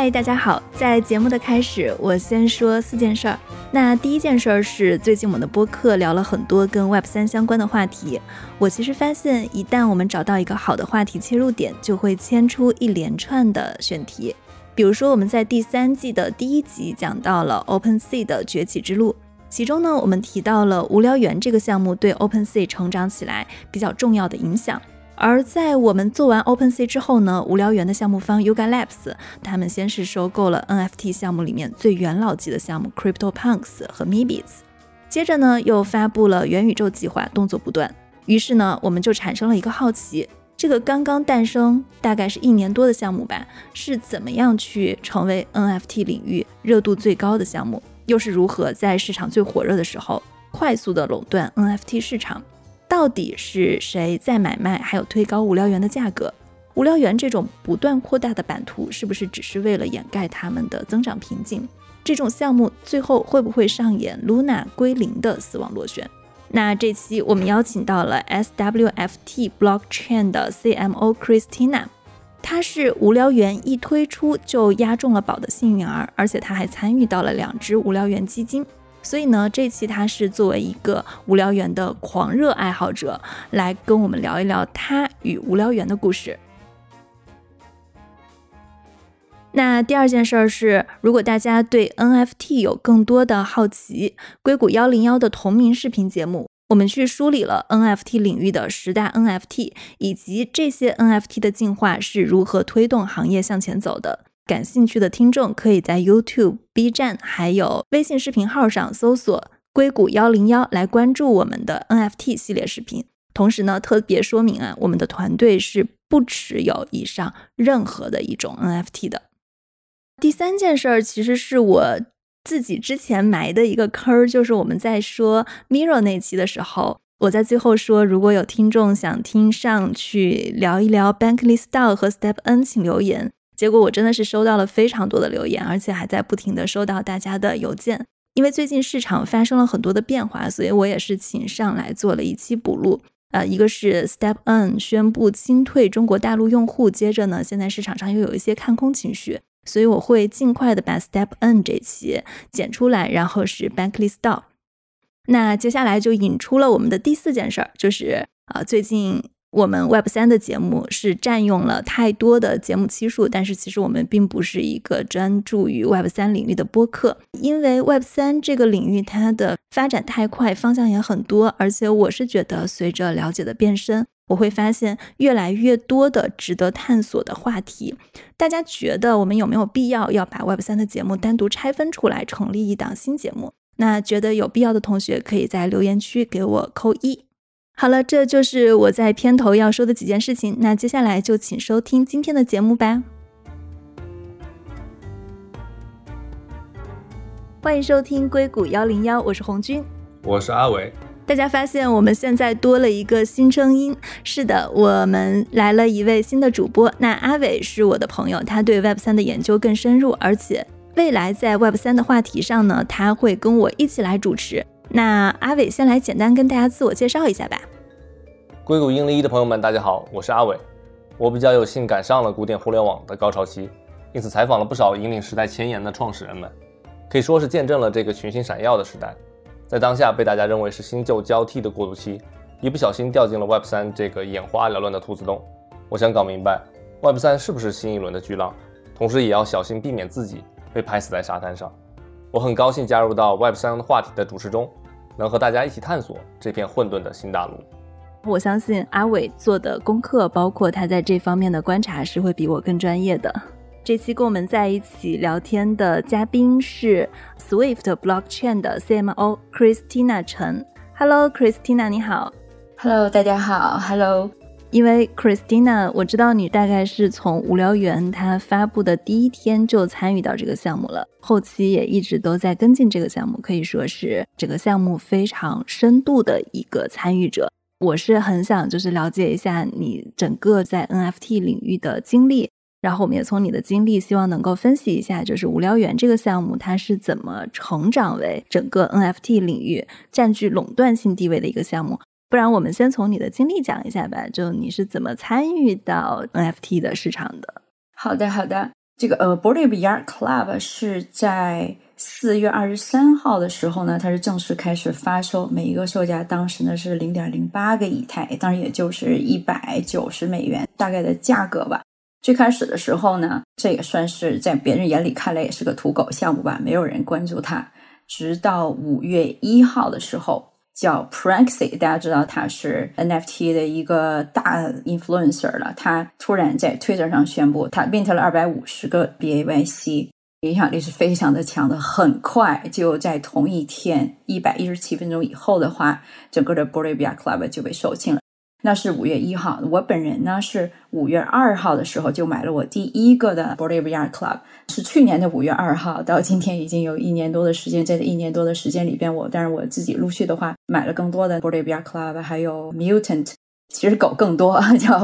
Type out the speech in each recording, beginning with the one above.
嗨，大家好！在节目的开始，我先说四件事儿。那第一件事儿是，最近我们的播客聊了很多跟 Web 三相关的话题。我其实发现，一旦我们找到一个好的话题切入点，就会牵出一连串的选题。比如说，我们在第三季的第一集讲到了 OpenSea 的崛起之路，其中呢，我们提到了无聊猿这个项目对 OpenSea 成长起来比较重要的影响。而在我们做完 OpenSea 之后呢，无聊猿的项目方 Yuga Labs，他们先是收购了 NFT 项目里面最元老级的项目 CryptoPunks 和 Meebits，接着呢又发布了元宇宙计划，动作不断。于是呢，我们就产生了一个好奇：这个刚刚诞生大概是一年多的项目吧，是怎么样去成为 NFT 领域热度最高的项目？又是如何在市场最火热的时候快速的垄断 NFT 市场？到底是谁在买卖，还有推高无聊猿的价格？无聊猿这种不断扩大的版图，是不是只是为了掩盖他们的增长瓶颈？这种项目最后会不会上演 Luna 归零的死亡螺旋？那这期我们邀请到了 SWFT Blockchain 的 CMO Christina，她是无聊猿一推出就押中了宝的幸运儿，而且她还参与到了两只无聊猿基金。所以呢，这期他是作为一个无聊猿的狂热爱好者，来跟我们聊一聊他与无聊猿的故事。那第二件事儿是，如果大家对 NFT 有更多的好奇，硅谷幺零幺的同名视频节目，我们去梳理了 NFT 领域的十大 NFT，以及这些 NFT 的进化是如何推动行业向前走的。感兴趣的听众可以在 YouTube、B 站还有微信视频号上搜索“硅谷幺零幺”来关注我们的 NFT 系列视频。同时呢，特别说明啊，我们的团队是不持有以上任何的一种 NFT 的。第三件事儿其实是我自己之前埋的一个坑儿，就是我们在说 Mirror 那期的时候，我在最后说，如果有听众想听上去聊一聊 Bankly Style 和 Step N，请留言。结果我真的是收到了非常多的留言，而且还在不停的收到大家的邮件。因为最近市场发生了很多的变化，所以我也是请上来做了一期补录。呃，一个是 Step N 宣布清退中国大陆用户，接着呢，现在市场上又有一些看空情绪，所以我会尽快的把 Step N 这期剪出来，然后是 Bankless t o 那接下来就引出了我们的第四件事儿，就是啊，最近。我们 Web 三的节目是占用了太多的节目期数，但是其实我们并不是一个专注于 Web 三领域的播客，因为 Web 三这个领域它的发展太快，方向也很多，而且我是觉得随着了解的变深，我会发现越来越多的值得探索的话题。大家觉得我们有没有必要要把 Web 三的节目单独拆分出来，成立一档新节目？那觉得有必要的同学可以在留言区给我扣一。好了，这就是我在片头要说的几件事情。那接下来就请收听今天的节目吧。欢迎收听硅谷幺零幺，我是红军，我是阿伟。大家发现我们现在多了一个新声音，是的，我们来了一位新的主播。那阿伟是我的朋友，他对 Web 三的研究更深入，而且未来在 Web 三的话题上呢，他会跟我一起来主持。那阿伟先来简单跟大家自我介绍一下吧。硅谷英零一的朋友们，大家好，我是阿伟。我比较有幸赶上了古典互联网的高潮期，因此采访了不少引领时代前沿的创始人们，可以说是见证了这个群星闪耀的时代。在当下被大家认为是新旧交替的过渡期，一不小心掉进了 Web 三这个眼花缭乱的兔子洞。我想搞明白 Web 三是不是新一轮的巨浪，同时也要小心避免自己被拍死在沙滩上。我很高兴加入到 Web 三话题的主持中，能和大家一起探索这片混沌的新大陆。我相信阿伟做的功课，包括他在这方面的观察，是会比我更专业的。这期跟我们在一起聊天的嘉宾是 Swift Blockchain 的 CMO Christina 陈。Hello，Christina，你好。Hello，大家好。Hello。因为 Christina，我知道你大概是从无聊猿它发布的第一天就参与到这个项目了，后期也一直都在跟进这个项目，可以说是整个项目非常深度的一个参与者。我是很想就是了解一下你整个在 NFT 领域的经历，然后我们也从你的经历，希望能够分析一下，就是无聊猿这个项目它是怎么成长为整个 NFT 领域占据垄断性地位的一个项目。不然，我们先从你的经历讲一下吧。就你是怎么参与到 NFT 的市场的？好的，好的。这个呃 b o r d a b Yard Club 是在四月二十三号的时候呢，它是正式开始发售，每一个售价当时呢是零点零八个以太，当然也就是一百九十美元大概的价格吧。最开始的时候呢，这也算是在别人眼里看来也是个土狗项目吧，没有人关注它。直到五月一号的时候。叫 Pranksy，大家知道他是 NFT 的一个大 influencer 了。他突然在 Twitter 上宣布，他 mint 了二百五十个 BAYC，影响力是非常的强的。很快就在同一天，一百一十七分钟以后的话，整个的 b o r i b i a Club 就被售罄了。那是五月一号，我本人呢是五月二号的时候就买了我第一个的 Bolivia Club，是去年的五月二号，到今天已经有一年多的时间，在这一年多的时间里边，我但是我自己陆续的话买了更多的 Bolivia Club，还有 Mutant，其实狗更多，叫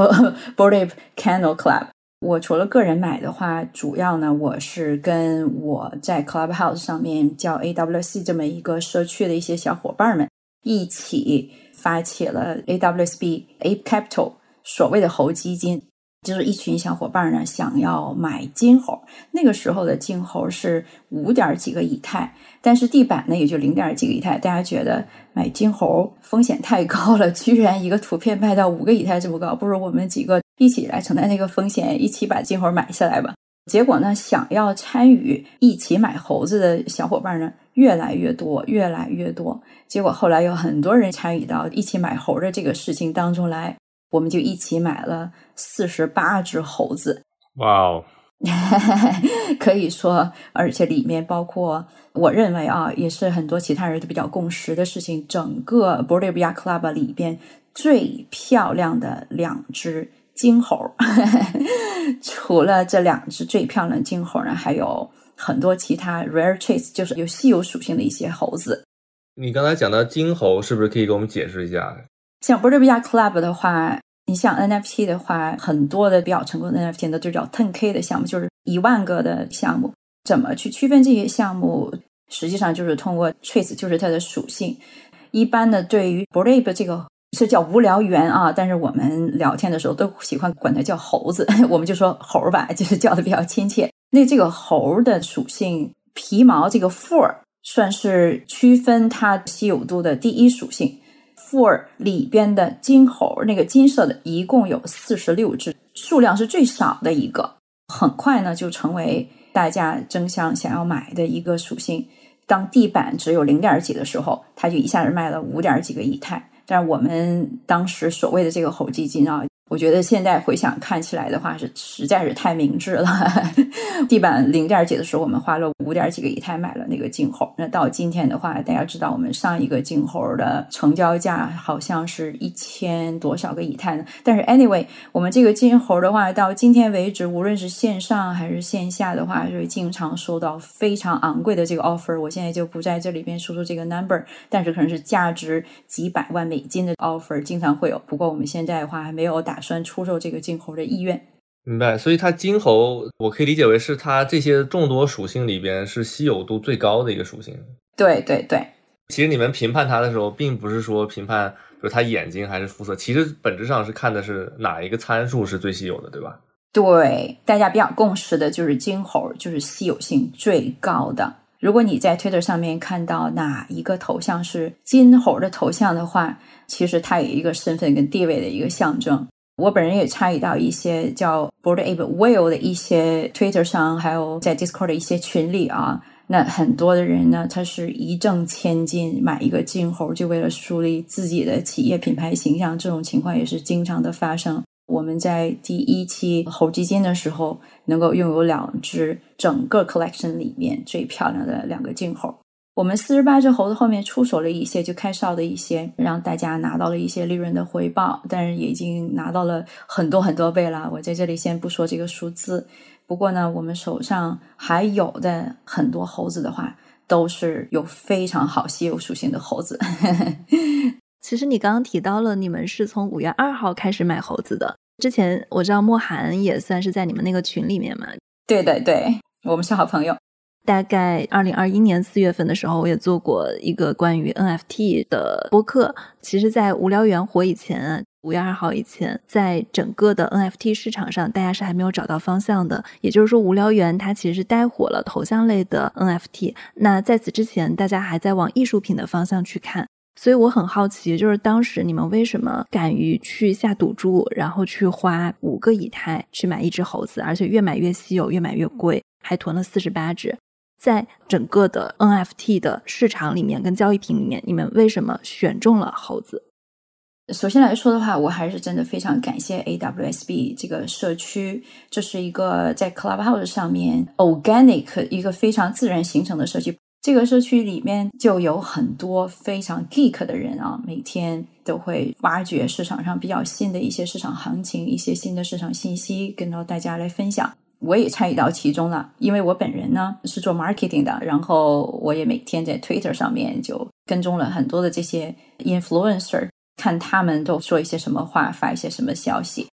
Boliv Kennel Club。我除了个人买的话，主要呢我是跟我在 Clubhouse 上面叫 AWC 这么一个社区的一些小伙伴们一起。发起了 AWSB Ape Capital，所谓的猴基金，就是一群小伙伴呢想要买金猴。那个时候的金猴是五点几个以太，但是地板呢也就零点几个以太。大家觉得买金猴风险太高了，居然一个图片卖到五个以太这么高，不如我们几个一起来承担那个风险，一起把金猴买下来吧。结果呢，想要参与一起买猴子的小伙伴呢越来越多，越来越多。结果后来有很多人参与到一起买猴的这个事情当中来，我们就一起买了四十八只猴子。哇哦！可以说，而且里面包括我认为啊，也是很多其他人都比较共识的事情。整个 b o r d e b i a Club 里边最漂亮的两只。金猴，除了这两只最漂亮的金猴呢，还有很多其他 rare traits，就是有稀有属性的一些猴子。你刚才讲到金猴，是不是可以给我们解释一下？像 b o r d e b i a Club 的话，你像 NFT 的话，很多的比较成功的 NFT 呢，就叫 ten K 的项目，就是一万个的项目。怎么去区分这些项目？实际上就是通过 traits，就是它的属性。一般的，对于 b r d e b 这个。是叫无聊猿啊，但是我们聊天的时候都喜欢管它叫猴子，我们就说猴吧，就是叫的比较亲切。那这个猴的属性皮毛这个 four 算是区分它稀有度的第一属性。four 里边的金猴，那个金色的，一共有四十六只，数量是最少的一个。很快呢，就成为大家争相想要买的一个属性。当地板只有零点几的时候，它就一下子卖了五点几个以太。但是我们当时所谓的这个猴基金啊。我觉得现在回想看起来的话，是实在是太明智了。地板零点几的时候，我们花了五点几个以太买了那个金猴。那到今天的话，大家知道我们上一个金猴的成交价好像是一千多少个以太呢？但是 anyway，我们这个金猴的话，到今天为止，无论是线上还是线下的话，是经常收到非常昂贵的这个 offer。我现在就不在这里边说出这个 number，但是可能是价值几百万美金的 offer，经常会有。不过我们现在的话还没有打。打算出售这个金猴的意愿，明白。所以它金猴，我可以理解为是它这些众多属性里边是稀有度最高的一个属性。对对对。其实你们评判它的时候，并不是说评判，比如它眼睛还是肤色，其实本质上是看的是哪一个参数是最稀有的，对吧？对，大家比较共识的就是金猴就是稀有性最高的。如果你在 Twitter 上面看到哪一个头像是金猴的头像的话，其实它有一个身份跟地位的一个象征。我本人也参与到一些叫 Board Ape Whale 的一些 Twitter 上，还有在 Discord 的一些群里啊。那很多的人呢，他是一挣千金买一个金猴，就为了树立自己的企业品牌形象。这种情况也是经常的发生。我们在第一期猴基金的时候，能够拥有两只整个 collection 里面最漂亮的两个金猴。我们四十八只猴子后面出手了一些，就开哨的一些，让大家拿到了一些利润的回报，但是也已经拿到了很多很多倍了。我在这里先不说这个数字，不过呢，我们手上还有的很多猴子的话，都是有非常好稀有属性的猴子。其实你刚刚提到了，你们是从五月二号开始买猴子的。之前我知道莫寒也算是在你们那个群里面嘛。对对对，我们是好朋友。大概二零二一年四月份的时候，我也做过一个关于 NFT 的播客。其实，在无聊猿火以前，五月二号以前，在整个的 NFT 市场上，大家是还没有找到方向的。也就是说，无聊猿它其实是带火了头像类的 NFT。那在此之前，大家还在往艺术品的方向去看。所以我很好奇，就是当时你们为什么敢于去下赌注，然后去花五个以太去买一只猴子，而且越买越稀有，越买越贵，还囤了四十八只。在整个的 NFT 的市场里面，跟交易品里面，你们为什么选中了猴子？首先来说的话，我还是真的非常感谢 AWSB 这个社区，这是一个在 Clubhouse 上面 organic 一个非常自然形成的社区。这个社区里面就有很多非常 geek 的人啊，每天都会挖掘市场上比较新的一些市场行情、一些新的市场信息，跟到大家来分享。我也参与到其中了，因为我本人呢是做 marketing 的，然后我也每天在 Twitter 上面就跟踪了很多的这些 influencer。看他们都说一些什么话，发一些什么消息。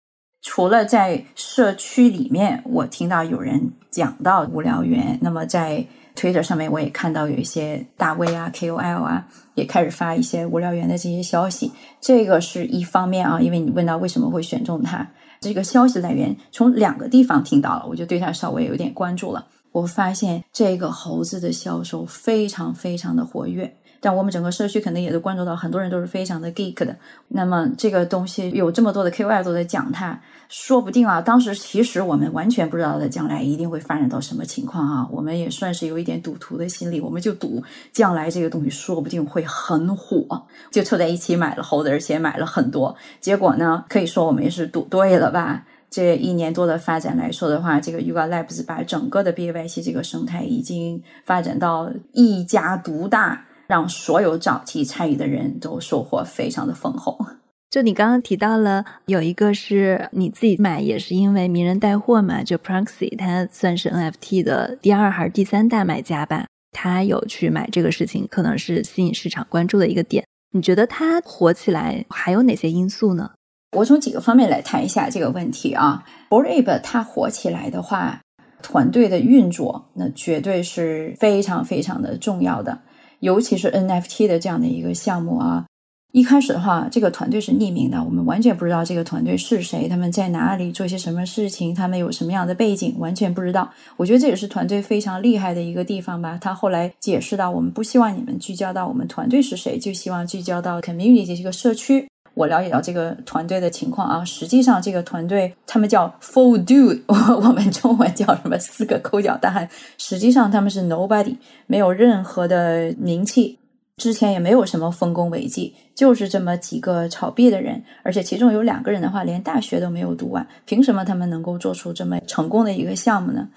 除了在社区里面，我听到有人讲到无聊猿，那么在 Twitter 上面，我也看到有一些大 V 啊、KOL 啊，也开始发一些无聊猿的这些消息。这个是一方面啊，因为你问到为什么会选中它，这个消息来源从两个地方听到了，我就对他稍微有点关注了。我发现这个猴子的销售非常非常的活跃。但我们整个社区肯定也都关注到，很多人都是非常的 geek 的。那么这个东西有这么多的 KOL 都在讲它，说不定啊，当时其实我们完全不知道的，将来一定会发展到什么情况啊。我们也算是有一点赌徒的心理，我们就赌将来这个东西说不定会很火，就凑在一起买了猴子，而且买了很多。结果呢，可以说我们也是赌对了吧？这一年多的发展来说的话，这个 Yuga Labs 把整个的 BAYC 这个生态已经发展到一家独大。让所有早期参与的人都收获非常的丰厚。就你刚刚提到了有一个是你自己买，也是因为名人带货嘛，就 Proxy，它算是 NFT 的第二还是第三大买家吧？他有去买这个事情，可能是吸引市场关注的一个点。你觉得它火起来还有哪些因素呢？我从几个方面来谈一下这个问题啊。b o r a b 它火起来的话，团队的运作那绝对是非常非常的重要的。尤其是 NFT 的这样的一个项目啊，一开始的话，这个团队是匿名的，我们完全不知道这个团队是谁，他们在哪里做些什么事情，他们有什么样的背景，完全不知道。我觉得这也是团队非常厉害的一个地方吧。他后来解释到，我们不希望你们聚焦到我们团队是谁，就希望聚焦到 community 这个社区。我了解到这个团队的情况啊，实际上这个团队他们叫 Full Dude，我们中文叫什么四个抠脚大汉。实际上他们是 Nobody，没有任何的名气，之前也没有什么丰功伟绩，就是这么几个炒币的人，而且其中有两个人的话连大学都没有读完，凭什么他们能够做出这么成功的一个项目呢？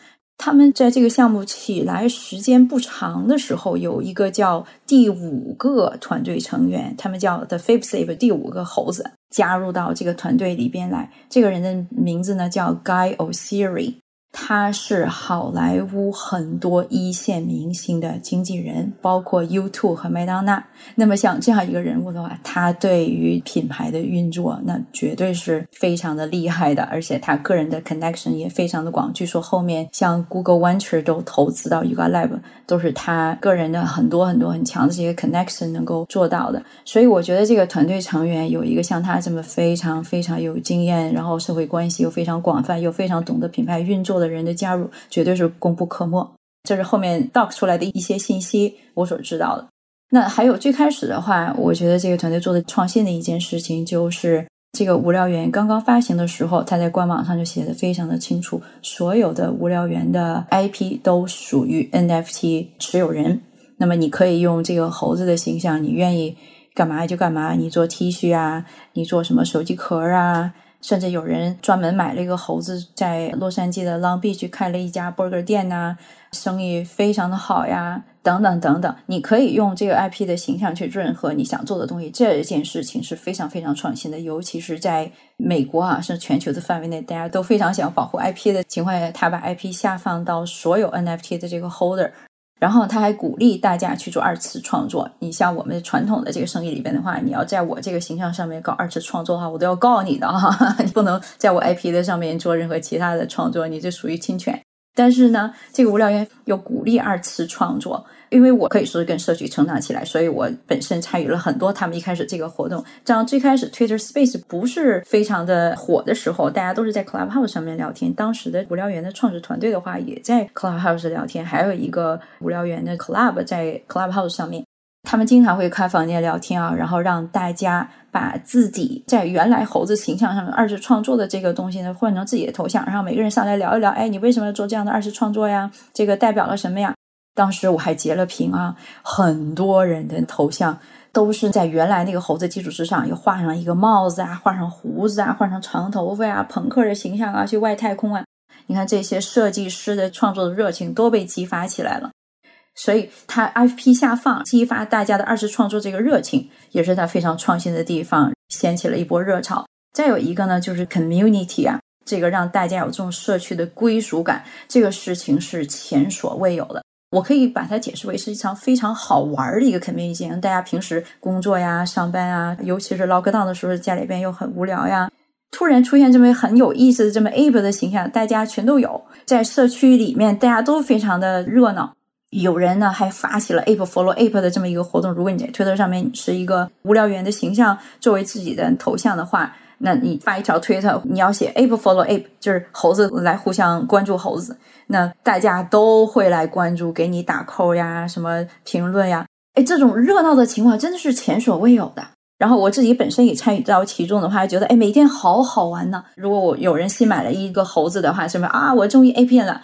他们在这个项目起来时间不长的时候，有一个叫第五个团队成员，他们叫 The Fifth Ape，第五个猴子加入到这个团队里边来。这个人的名字呢叫 Guy O'Siri。他是好莱坞很多一线明星的经纪人，包括 YouTube 和麦当娜。那么像这样一个人物的话，他对于品牌的运作那绝对是非常的厉害的，而且他个人的 connection 也非常的广。据说后面像 Google Venture 都投资到 Yuga Lab，都是他个人的很多很多很强的这些 connection 能够做到的。所以我觉得这个团队成员有一个像他这么非常非常有经验，然后社会关系又非常广泛，又非常懂得品牌运作。的人的加入绝对是功不可没，这是后面 doc 出来的一些信息，我所知道的。那还有最开始的话，我觉得这个团队做的创新的一件事情，就是这个无聊猿刚刚发行的时候，他在官网上就写的非常的清楚，所有的无聊猿的 IP 都属于 NFT 持有人。那么你可以用这个猴子的形象，你愿意干嘛就干嘛，你做 T 恤啊，你做什么手机壳啊。甚至有人专门买了一个猴子，在洛杉矶的 Long Beach 开了一家 burger 店呐，生意非常的好呀，等等等等。你可以用这个 IP 的形象去任何你想做的东西，这件事情是非常非常创新的。尤其是在美国啊，是全球的范围内，大家都非常想保护 IP 的情况下，他把 IP 下放到所有 NFT 的这个 holder。然后他还鼓励大家去做二次创作。你像我们传统的这个生意里边的话，你要在我这个形象上面搞二次创作的话，我都要告你的哈，你不能在我 IP 的上面做任何其他的创作，你这属于侵权。但是呢，这个无聊猿又鼓励二次创作，因为我可以说是跟社区成长起来，所以我本身参与了很多他们一开始这个活动。这样最开始 Twitter Space 不是非常的火的时候，大家都是在 Clubhouse 上面聊天。当时的无聊猿的创始团队的话，也在 Clubhouse 聊天，还有一个无聊猿的 Club 在 Clubhouse 上面，他们经常会开房间聊天啊，然后让大家把自己在原来猴子形象上面二次创作的这个东西呢换成自己的头像，然后每个人上来聊一聊，哎，你为什么要做这样的二次创作呀？这个代表了什么呀？当时我还截了屏啊，很多人的头像都是在原来那个猴子基础之上，又画上一个帽子啊，画上胡子啊，画上长头发呀，朋克的形象啊，去外太空啊。你看这些设计师的创作的热情都被激发起来了，所以他 FP 下放，激发大家的二次创作这个热情，也是他非常创新的地方，掀起了一波热潮。再有一个呢，就是 community 啊，这个让大家有这种社区的归属感，这个事情是前所未有的。我可以把它解释为是一场非常好玩的一个 community，大家平时工作呀、上班啊，尤其是 lockdown 的时候，家里边又很无聊呀，突然出现这么很有意思的这么 ape 的形象，大家全都有，在社区里面，大家都非常的热闹。有人呢还发起了 ape follow ape 的这么一个活动，如果你在推特上面是一个无聊猿的形象作为自己的头像的话。那你发一条推特，你要写 ape follow ape，就是猴子来互相关注猴子，那大家都会来关注，给你打扣呀，什么评论呀，哎，这种热闹的情况真的是前所未有的。然后我自己本身也参与到其中的话，觉得哎，每天好好玩呢。如果我有人新买了一个猴子的话，什么啊，我终于 A 片了。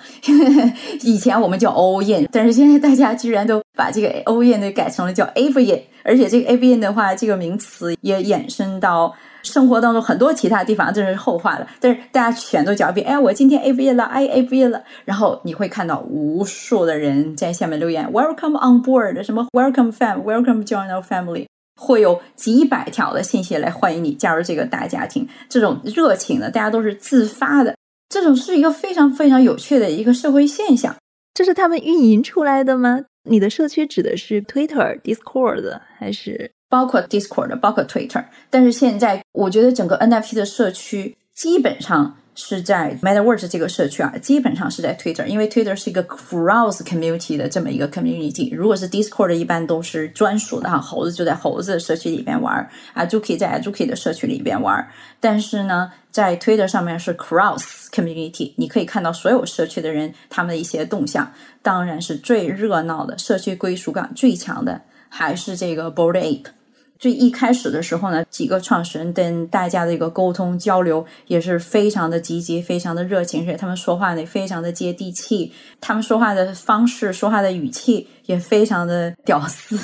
以前我们叫 all in，但是现在大家居然都把这个 all in 的改成了叫 A 片，而且这个 A 片的话，这个名词也衍生到。生活当中很多其他地方，这是后话了。但是大家全都狡辩，哎，我今天 A V 了，I A V 了。然后你会看到无数的人在下面留言，Welcome on board，什么 Welcome fam，Welcome join our family，会有几百条的信息来欢迎你加入这个大家庭。这种热情呢，大家都是自发的，这种是一个非常非常有趣的一个社会现象。这是他们运营出来的吗？你的社区指的是 Twitter、Discord 还是？包括 Discord，包括 Twitter，但是现在我觉得整个 NFT 的社区基本上是在 Metaverse 这个社区啊，基本上是在 Twitter，因为 Twitter 是一个 cross community 的这么一个 community。如果是 Discord，一般都是专属的哈，猴子就在猴子的社区里边玩，Azuki 在 Azuki 的社区里边玩。但是呢，在 Twitter 上面是 cross community，你可以看到所有社区的人他们的一些动向。当然是最热闹的社区归属感最强的，还是这个 Board Ape。最一开始的时候呢，几个创始人跟大家的一个沟通交流也是非常的积极，非常的热情，而且他们说话呢非常的接地气，他们说话的方式、说话的语气也非常的屌丝。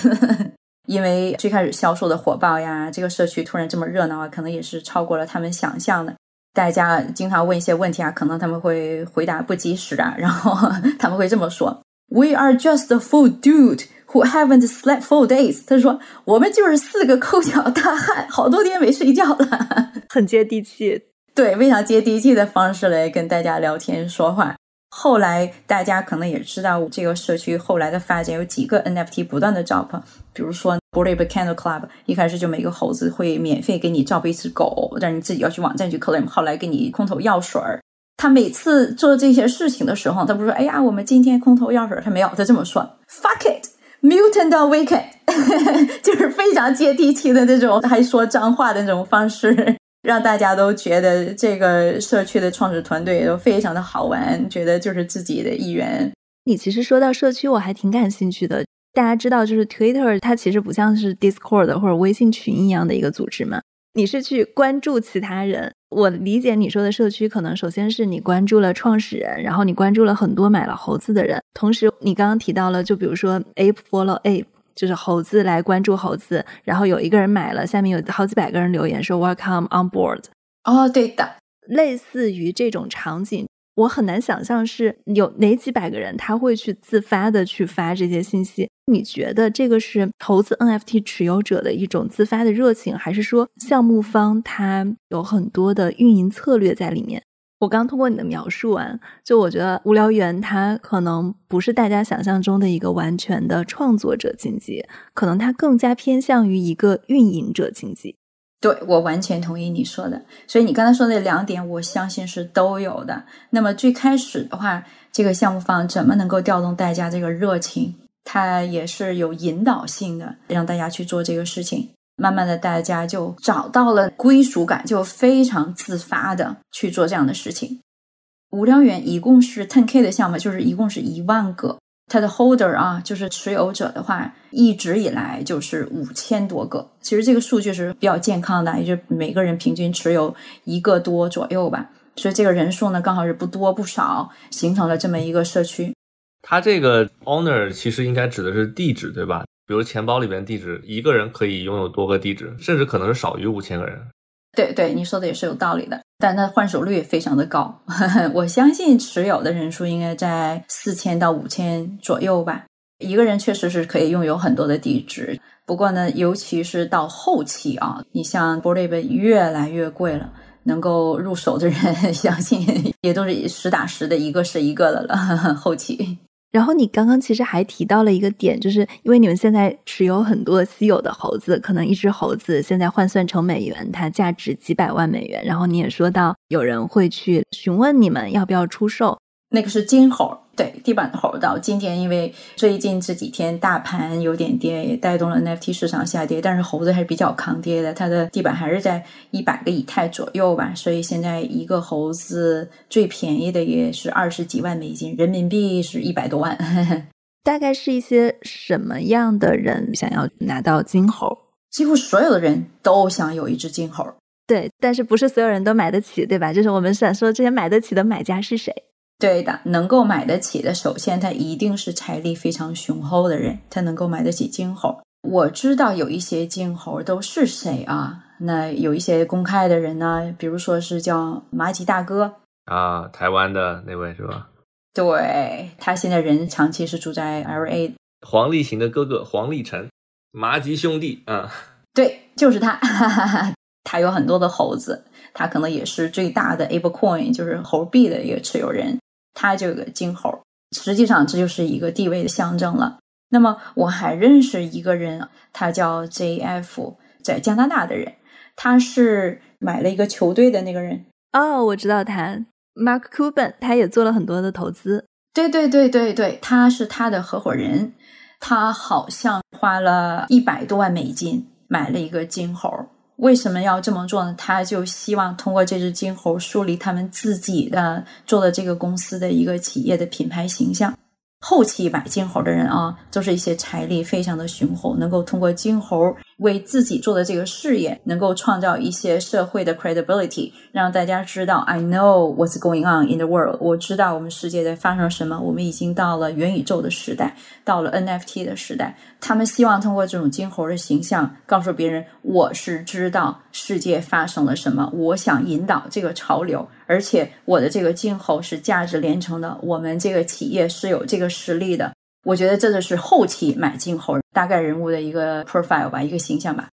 因为最开始销售的火爆呀，这个社区突然这么热闹啊，可能也是超过了他们想象的。大家经常问一些问题啊，可能他们会回答不及时啊，然后 他们会这么说：“We are just a full dude。” Who haven't slept four days？他说：“我们就是四个抠脚大汉，好多天没睡觉了。”很接地气，对，非常接地气的方式来跟大家聊天说话。后来大家可能也知道，这个社区后来的发展有几个 NFT 不断的 drop，比如说 b o r i b Candle Club，一开始就每个猴子会免费给你照一只狗，但是你自己要去网站去 claim。后来给你空投药水儿，他每次做这些事情的时候，他不说：“哎呀，我们今天空投药水儿。”他没有，他这么说：“Fuck it。” Mutant 到 Weekend，就是非常接地气的那种，还说脏话的那种方式，让大家都觉得这个社区的创始团队都非常的好玩，觉得就是自己的一员。你其实说到社区，我还挺感兴趣的。大家知道，就是 Twitter 它其实不像是 Discord 或者微信群一样的一个组织嘛？你是去关注其他人。我理解你说的社区，可能首先是你关注了创始人，然后你关注了很多买了猴子的人，同时你刚刚提到了，就比如说 ape follow ape，就是猴子来关注猴子，然后有一个人买了，下面有好几百个人留言说 welcome on board。哦，对的，类似于这种场景。我很难想象是有哪几百个人他会去自发的去发这些信息。你觉得这个是投资 NFT 持有者的一种自发的热情，还是说项目方他有很多的运营策略在里面？我刚通过你的描述啊，就我觉得无聊猿它可能不是大家想象中的一个完全的创作者经济，可能它更加偏向于一个运营者经济。对我完全同意你说的，所以你刚才说那两点，我相信是都有的。那么最开始的话，这个项目方怎么能够调动大家这个热情？它也是有引导性的，让大家去做这个事情。慢慢的，大家就找到了归属感，就非常自发的去做这样的事情。无聊猿一共是 ten k 的项目，就是一共是一万个。它的 holder 啊，就是持有者的话，一直以来就是五千多个。其实这个数据是比较健康的，也就每个人平均持有一个多左右吧。所以这个人数呢，刚好是不多不少，形成了这么一个社区。它这个 owner 其实应该指的是地址，对吧？比如钱包里边地址，一个人可以拥有多个地址，甚至可能是少于五千个人。对对，你说的也是有道理的，但它换手率也非常的高。我相信持有的人数应该在四千到五千左右吧。一个人确实是可以拥有很多的地址，不过呢，尤其是到后期啊，你像 b o l i v 越来越贵了，能够入手的人，相信也都是实打实的一个是一个的了。后期。然后你刚刚其实还提到了一个点，就是因为你们现在持有很多稀有的猴子，可能一只猴子现在换算成美元，它价值几百万美元。然后你也说到有人会去询问你们要不要出售。那个是金猴，对地板猴到今天，因为最近这几天大盘有点跌，也带动了 NFT 市场下跌，但是猴子还是比较抗跌的，它的地板还是在一百个以太左右吧，所以现在一个猴子最便宜的也是二十几万美金，人民币是一百多万。大概是一些什么样的人想要拿到金猴？几乎所有的人都想有一只金猴，对，但是不是所有人都买得起，对吧？就是我们想说，这些买得起的买家是谁？对的，能够买得起的，首先他一定是财力非常雄厚的人，他能够买得起金猴。我知道有一些金猴都是谁啊？那有一些公开的人呢，比如说是叫麻吉大哥啊，台湾的那位是吧？对他现在人长期是住在 L A。黄立行的哥哥黄立成，麻吉兄弟啊，对，就是他，他有很多的猴子，他可能也是最大的 Able Coin，就是猴币的一个持有人。他这个金猴，实际上这就是一个地位的象征了。那么我还认识一个人，他叫 J.F，在加拿大的人，他是买了一个球队的那个人。哦，我知道他，Mark Cuban，他也做了很多的投资。对对对对对，他是他的合伙人，他好像花了一百多万美金买了一个金猴。为什么要这么做呢？他就希望通过这只金猴树立他们自己的做的这个公司的一个企业的品牌形象。后期买金猴的人啊，都是一些财力非常的雄厚，能够通过金猴。为自己做的这个事业，能够创造一些社会的 credibility，让大家知道 I know what's going on in the world。我知道我们世界在发生什么。我们已经到了元宇宙的时代，到了 NFT 的时代。他们希望通过这种金猴的形象，告诉别人我是知道世界发生了什么。我想引导这个潮流，而且我的这个金猴是价值连城的。我们这个企业是有这个实力的。我觉得这就是后期买金猴大概人物的一个 profile 吧，一个形象吧。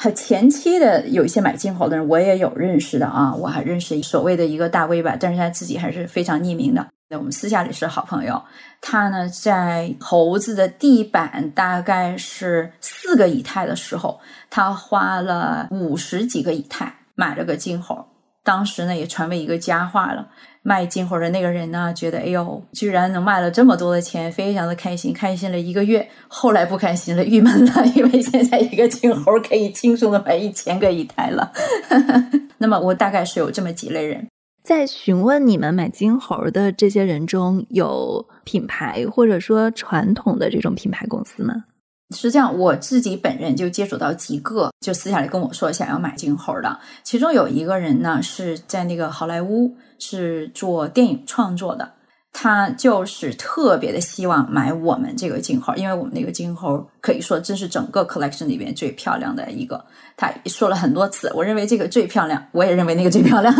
还前期的有一些买金猴的人，我也有认识的啊，我还认识所谓的一个大 V 吧，但是他自己还是非常匿名的。那我们私下里是好朋友。他呢，在猴子的地板大概是四个以太的时候，他花了五十几个以太买了个金猴，当时呢也传为一个佳话了。卖金猴的那个人呢，觉得哎呦，居然能卖了这么多的钱，非常的开心，开心了一个月。后来不开心了，郁闷了，因为现在一个金猴可以轻松的卖一千个一台了。那么我大概是有这么几类人，在询问你们买金猴的这些人中有品牌或者说传统的这种品牌公司吗？实际上我自己本人就接触到几个，就私下里跟我说想要买金猴的。其中有一个人呢是在那个好莱坞是做电影创作的，他就是特别的希望买我们这个金猴，因为我们那个金猴可以说真是整个 collection 里边最漂亮的一个。他说了很多次，我认为这个最漂亮，我也认为那个最漂亮，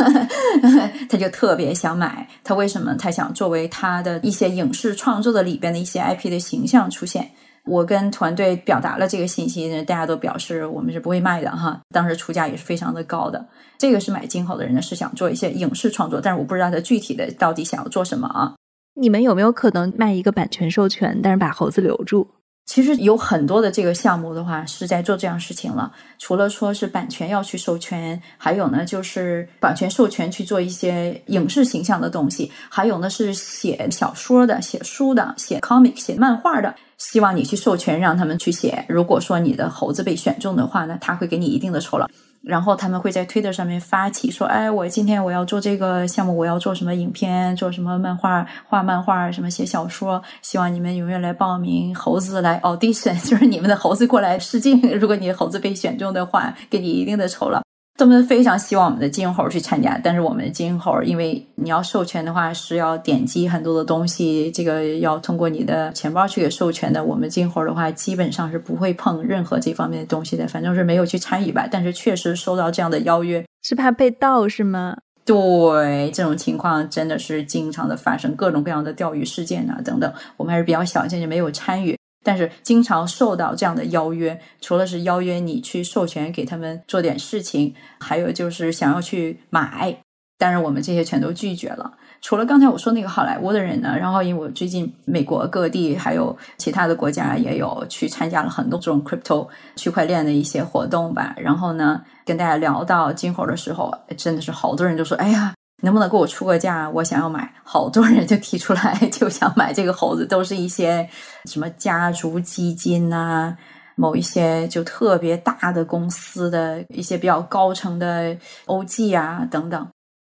他就特别想买。他为什么？他想作为他的一些影视创作的里边的一些 IP 的形象出现。我跟团队表达了这个信息，大家都表示我们是不会卖的哈。当时出价也是非常的高的。这个是买进口的人呢，是想做一些影视创作，但是我不知道他具体的到底想要做什么啊。你们有没有可能卖一个版权授权，但是把猴子留住？其实有很多的这个项目的话是在做这样事情了。除了说是版权要去授权，还有呢就是版权授权去做一些影视形象的东西，还有呢是写小说的、写书的、写 comic、写漫画的，希望你去授权让他们去写。如果说你的猴子被选中的话呢，他会给你一定的酬劳。然后他们会在推特上面发起说：“哎，我今天我要做这个项目，我要做什么影片，做什么漫画，画漫画，什么写小说，希望你们踊跃来报名，猴子来 audition，就是你们的猴子过来试镜。如果你的猴子被选中的话，给你一定的酬劳。”他们非常希望我们的金猴去参加，但是我们的金猴，因为你要授权的话是要点击很多的东西，这个要通过你的钱包去给授权的。我们金猴的话，基本上是不会碰任何这方面的东西的，反正是没有去参与吧。但是确实收到这样的邀约，是怕被盗是吗？对，这种情况真的是经常的发生，各种各样的钓鱼事件啊等等，我们还是比较小心，就没有参与。但是经常受到这样的邀约，除了是邀约你去授权给他们做点事情，还有就是想要去买，但是我们这些全都拒绝了。除了刚才我说那个好莱坞的人呢，然后因为我最近美国各地还有其他的国家也有去参加了很多这种 crypto 区块链的一些活动吧，然后呢跟大家聊到今后的时候，真的是好多人就说：“哎呀。”能不能给我出个价？我想要买，好多人就提出来就想买这个猴子，都是一些什么家族基金呐，某一些就特别大的公司的一些比较高层的 OG 啊等等。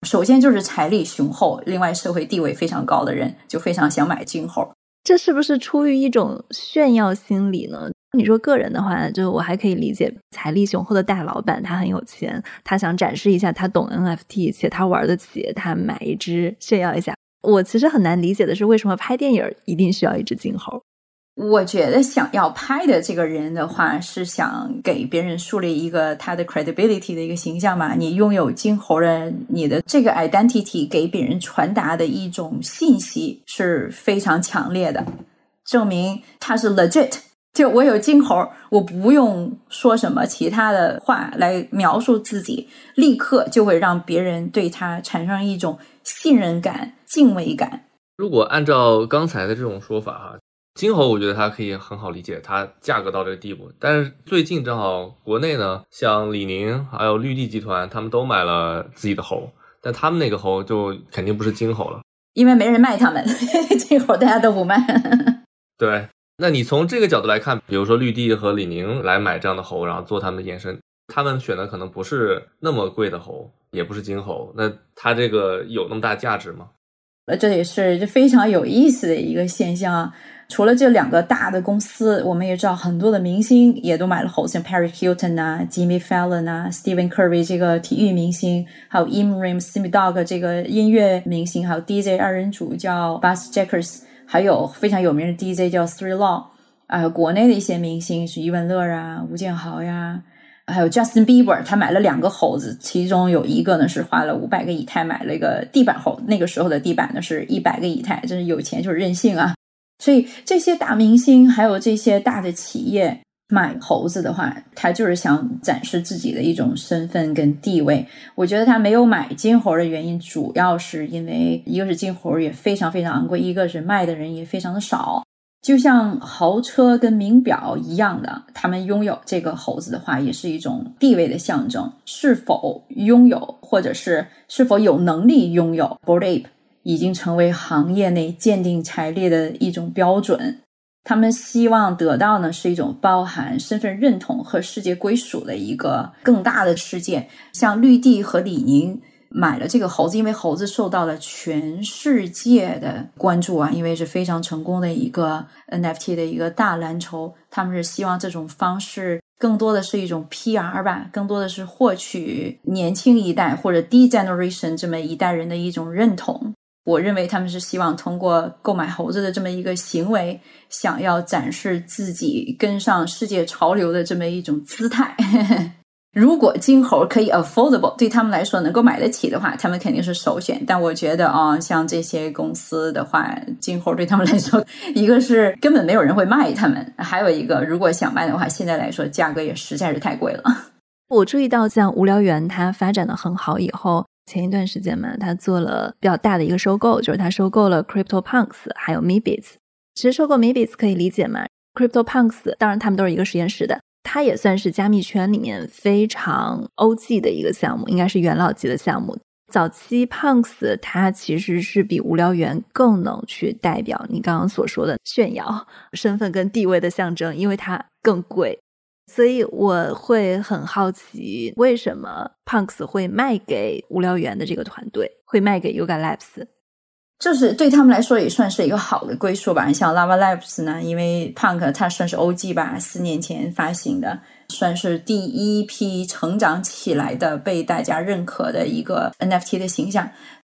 首先就是财力雄厚，另外社会地位非常高的人就非常想买金猴。这是不是出于一种炫耀心理呢？你说个人的话，就我还可以理解，财力雄厚的大老板他很有钱，他想展示一下他懂 NFT，且他玩得起，他买一只炫耀一下。我其实很难理解的是，为什么拍电影一定需要一只金猴？我觉得想要拍的这个人的话，是想给别人树立一个他的 credibility 的一个形象嘛。你拥有金猴的，你的这个 identity 给别人传达的一种信息是非常强烈的，证明他是 legit。就我有金猴，我不用说什么其他的话来描述自己，立刻就会让别人对他产生一种信任感、敬畏感。如果按照刚才的这种说法哈，金猴我觉得它可以很好理解，它价格到这个地步。但是最近正好国内呢，像李宁还有绿地集团，他们都买了自己的猴，但他们那个猴就肯定不是金猴了，因为没人卖他们 金猴，大家都不卖。对。那你从这个角度来看，比如说绿地和李宁来买这样的猴，然后做他们的延伸，他们选的可能不是那么贵的猴，也不是金猴，那它这个有那么大价值吗？呃，这也是就非常有意思的一个现象。除了这两个大的公司，我们也知道很多的明星也都买了猴，像 Perry Hilton 啊、Jimmy Fallon 啊、Stephen Curry 这个体育明星，还有 Eminem、Snoop Dogg 这个音乐明星，还有 DJ 二人组叫 Bus Jackers。还有非常有名的 DJ 叫 Three Law，啊，国内的一些明星是余文乐啊、吴建豪呀，还有 Justin Bieber，他买了两个猴子，其中有一个呢是花了五百个以太买了一个地板猴，那个时候的地板呢是一百个以太，真是有钱就是任性啊！所以这些大明星还有这些大的企业。买猴子的话，他就是想展示自己的一种身份跟地位。我觉得他没有买金猴的原因，主要是因为一个是金猴也非常非常昂贵，一个是卖的人也非常的少。就像豪车跟名表一样的，他们拥有这个猴子的话，也是一种地位的象征。是否拥有，或者是是否有能力拥有 b o r d Ape，已经成为行业内鉴定财力的一种标准。他们希望得到呢，是一种包含身份认同和世界归属的一个更大的世界。像绿地和李宁买了这个猴子，因为猴子受到了全世界的关注啊，因为是非常成功的一个 NFT 的一个大蓝筹。他们是希望这种方式更多的是一种 PR 吧，更多的是获取年轻一代或者 D generation 这么一代人的一种认同。我认为他们是希望通过购买猴子的这么一个行为，想要展示自己跟上世界潮流的这么一种姿态。如果金猴可以 affordable，对他们来说能够买得起的话，他们肯定是首选。但我觉得啊，像这些公司的话，金猴对他们来说，一个是根本没有人会卖他们，还有一个如果想卖的话，现在来说价格也实在是太贵了。我注意到，像无聊猿它发展的很好以后。前一段时间嘛，他做了比较大的一个收购，就是他收购了 Crypto Punks，还有 Mebits。其实收购 Mebits 可以理解嘛 CryptoPunks，当然他们都是一个实验室的，它也算是加密圈里面非常 OG 的一个项目，应该是元老级的项目。早期 Punks 它其实是比无聊猿更能去代表你刚刚所说的炫耀身份跟地位的象征，因为它更贵。所以我会很好奇，为什么 Punks 会卖给无聊猿的这个团队，会卖给 Yoga Labs？就是对他们来说也算是一个好的归宿吧。像 Lava Labs 呢，因为 Punk 它算是 OG 吧，四年前发行的，算是第一批成长起来的、被大家认可的一个 NFT 的形象。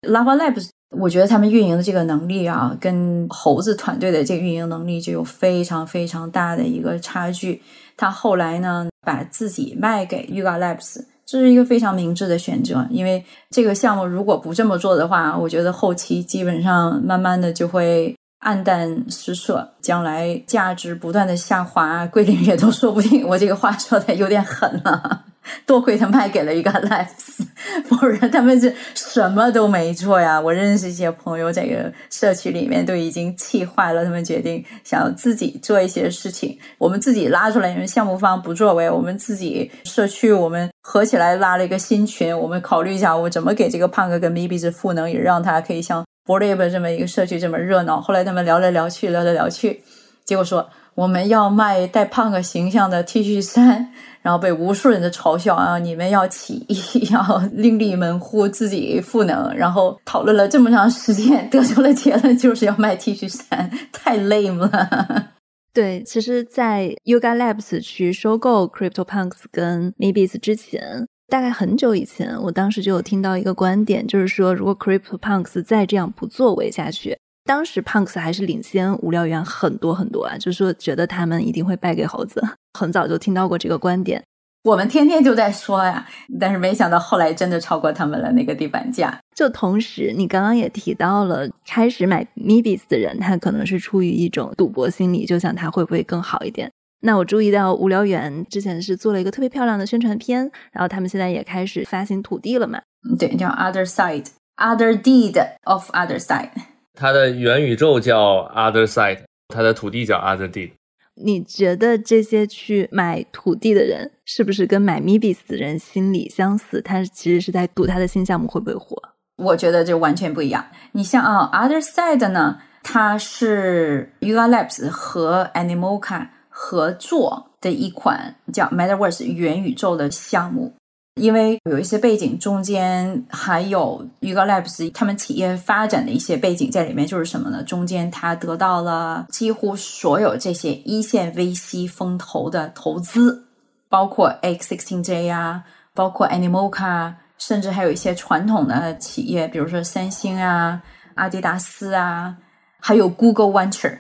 Lava Labs，我觉得他们运营的这个能力啊，跟猴子团队的这个运营能力就有非常非常大的一个差距。他后来呢，把自己卖给 Yuga Labs。这是一个非常明智的选择，因为这个项目如果不这么做的话，我觉得后期基本上慢慢的就会黯淡失色，将来价值不断的下滑，归零也都说不定。我这个话说的有点狠了。多亏他卖给了一个 Lives，不然他们是什么都没做呀。我认识一些朋友，这个社区里面都已经气坏了，他们决定想要自己做一些事情。我们自己拉出来，因为项目方不作为，我们自己社区我们合起来拉了一个新群，我们考虑一下我怎么给这个胖哥跟 Maybe 是赋能，也让他可以像 b o l i v 这么一个社区这么热闹。后来他们聊来聊去，聊来聊去，结果说我们要卖带胖哥形象的 T 恤衫。然后被无数人的嘲笑啊！你们要起义，要另立门户，自己赋能。然后讨论了这么长时间，得出了结论，就是要卖 T 恤衫，太 lame 了。对，其实，在 Yuga Labs 去收购 CryptoPunks 跟 Mebis 之前，大概很久以前，我当时就有听到一个观点，就是说，如果 CryptoPunks 再这样不作为下去，当时 Punks 还是领先无聊猿很多很多啊，就是说觉得他们一定会败给猴子。很早就听到过这个观点，我们天天就在说呀，但是没想到后来真的超过他们了那个地板价。就同时，你刚刚也提到了，开始买 Mebis 的人，他可能是出于一种赌博心理，就想他会不会更好一点。那我注意到无聊猿之前是做了一个特别漂亮的宣传片，然后他们现在也开始发行土地了嘛？对，叫 Other Side，Other Deed of Other Side。它的元宇宙叫 Other Side，它的土地叫 Other Deed。你觉得这些去买土地的人，是不是跟买 Mebis 的人心理相似？他其实是在赌他的新项目会不会火？我觉得就完全不一样。你像啊，Other Side 呢，它是 Yuga Labs 和 Animoca 合作的一款叫 Metaverse 元宇宙的项目。因为有一些背景，中间还有 Yuga Labs 他们企业发展的一些背景在里面，就是什么呢？中间他得到了几乎所有这些一线 VC 风投的投资，包括 X16J 啊，包括 Animoca，甚至还有一些传统的企业，比如说三星啊、阿迪达斯啊，还有 Google Venture，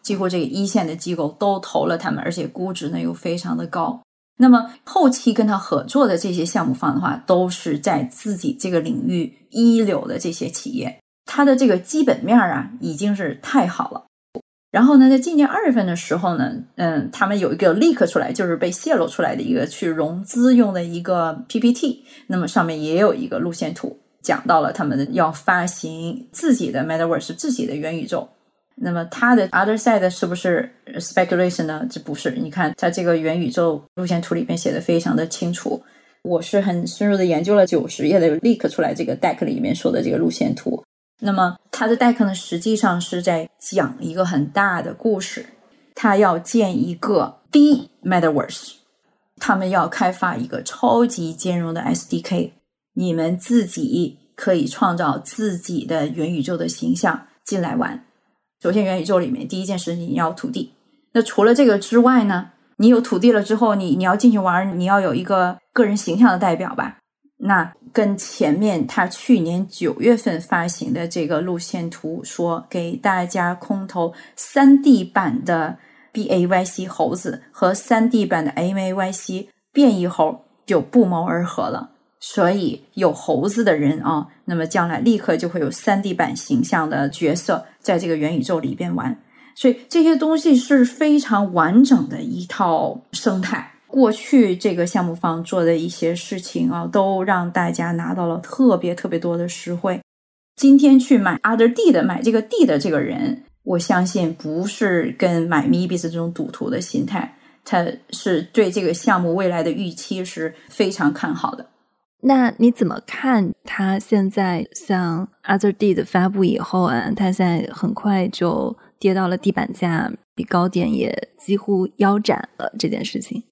几乎这个一线的机构都投了他们，而且估值呢又非常的高。那么后期跟他合作的这些项目方的话，都是在自己这个领域一流的这些企业，它的这个基本面啊已经是太好了。然后呢，在今年二月份的时候呢，嗯，他们有一个 leak 出来，就是被泄露出来的一个去融资用的一个 PPT，那么上面也有一个路线图，讲到了他们要发行自己的 Metaverse，自己的元宇宙。那么它的 other side 是不是 speculation 呢？这不是，你看它这个元宇宙路线图里面写的非常的清楚。我是很深入的研究了九十页的 leak 出来这个 deck 里面说的这个路线图。那么它的 deck 呢，实际上是在讲一个很大的故事。它要建一个 D metaverse，他们要开发一个超级兼容的 SDK，你们自己可以创造自己的元宇宙的形象进来玩。首先，元宇宙里面第一件事你要土地。那除了这个之外呢？你有土地了之后，你你要进去玩，你要有一个个人形象的代表吧？那跟前面他去年九月份发行的这个路线图说，给大家空投三 D 版的 B A Y C 猴子和三 D 版的 M A Y C 变异猴就不谋而合了。所以有猴子的人啊，那么将来立刻就会有三 D 版形象的角色在这个元宇宙里边玩。所以这些东西是非常完整的一套生态。过去这个项目方做的一些事情啊，都让大家拿到了特别特别多的实惠。今天去买 Other D 的买这个 D 的这个人，我相信不是跟买 Mebis 这种赌徒的心态，他是对这个项目未来的预期是非常看好的。那你怎么看它现在像 Other D 的发布以后啊，它现在很快就跌到了地板价，比高点也几乎腰斩了这件事情？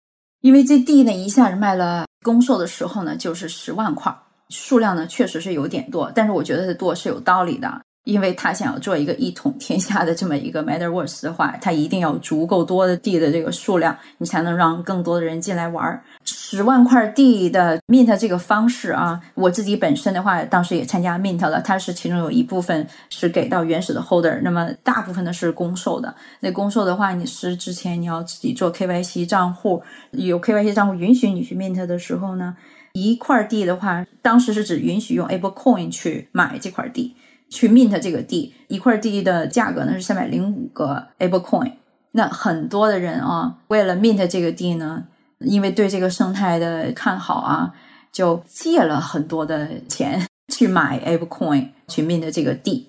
因为这地呢一下子卖了，公售的时候呢就是十万块，数量呢确实是有点多，但是我觉得多是有道理的。因为他想要做一个一统天下的这么一个 Metaverse 的话，他一定要足够多的地的这个数量，你才能让更多的人进来玩儿。十万块地的 mint 这个方式啊，我自己本身的话，当时也参加 mint 了，它是其中有一部分是给到原始的 holder，那么大部分呢是公售的。那公售的话，你是之前你要自己做 KYC 账户，有 KYC 账户允许你去 mint 的时候呢，一块地的话，当时是只允许用 Able Coin 去买这块地。去 mint 这个地一块地的价格呢是三百零五个 able coin，那很多的人啊，为了 mint 这个地呢，因为对这个生态的看好啊，就借了很多的钱去买 able coin 去 mint 这个地。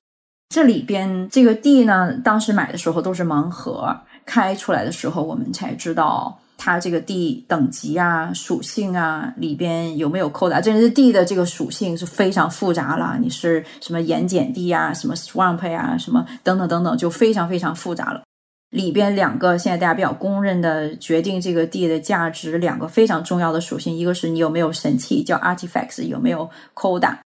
这里边这个地呢，当时买的时候都是盲盒，开出来的时候我们才知道。它这个地等级啊、属性啊，里边有没有扣打？这是地的这个属性是非常复杂了。你是什么盐碱地啊、什么 swamp 啊、什么等等等等，就非常非常复杂了。里边两个现在大家比较公认的决定这个地的价值两个非常重要的属性，一个是你有没有神器，叫 artifacts，有没有扣打。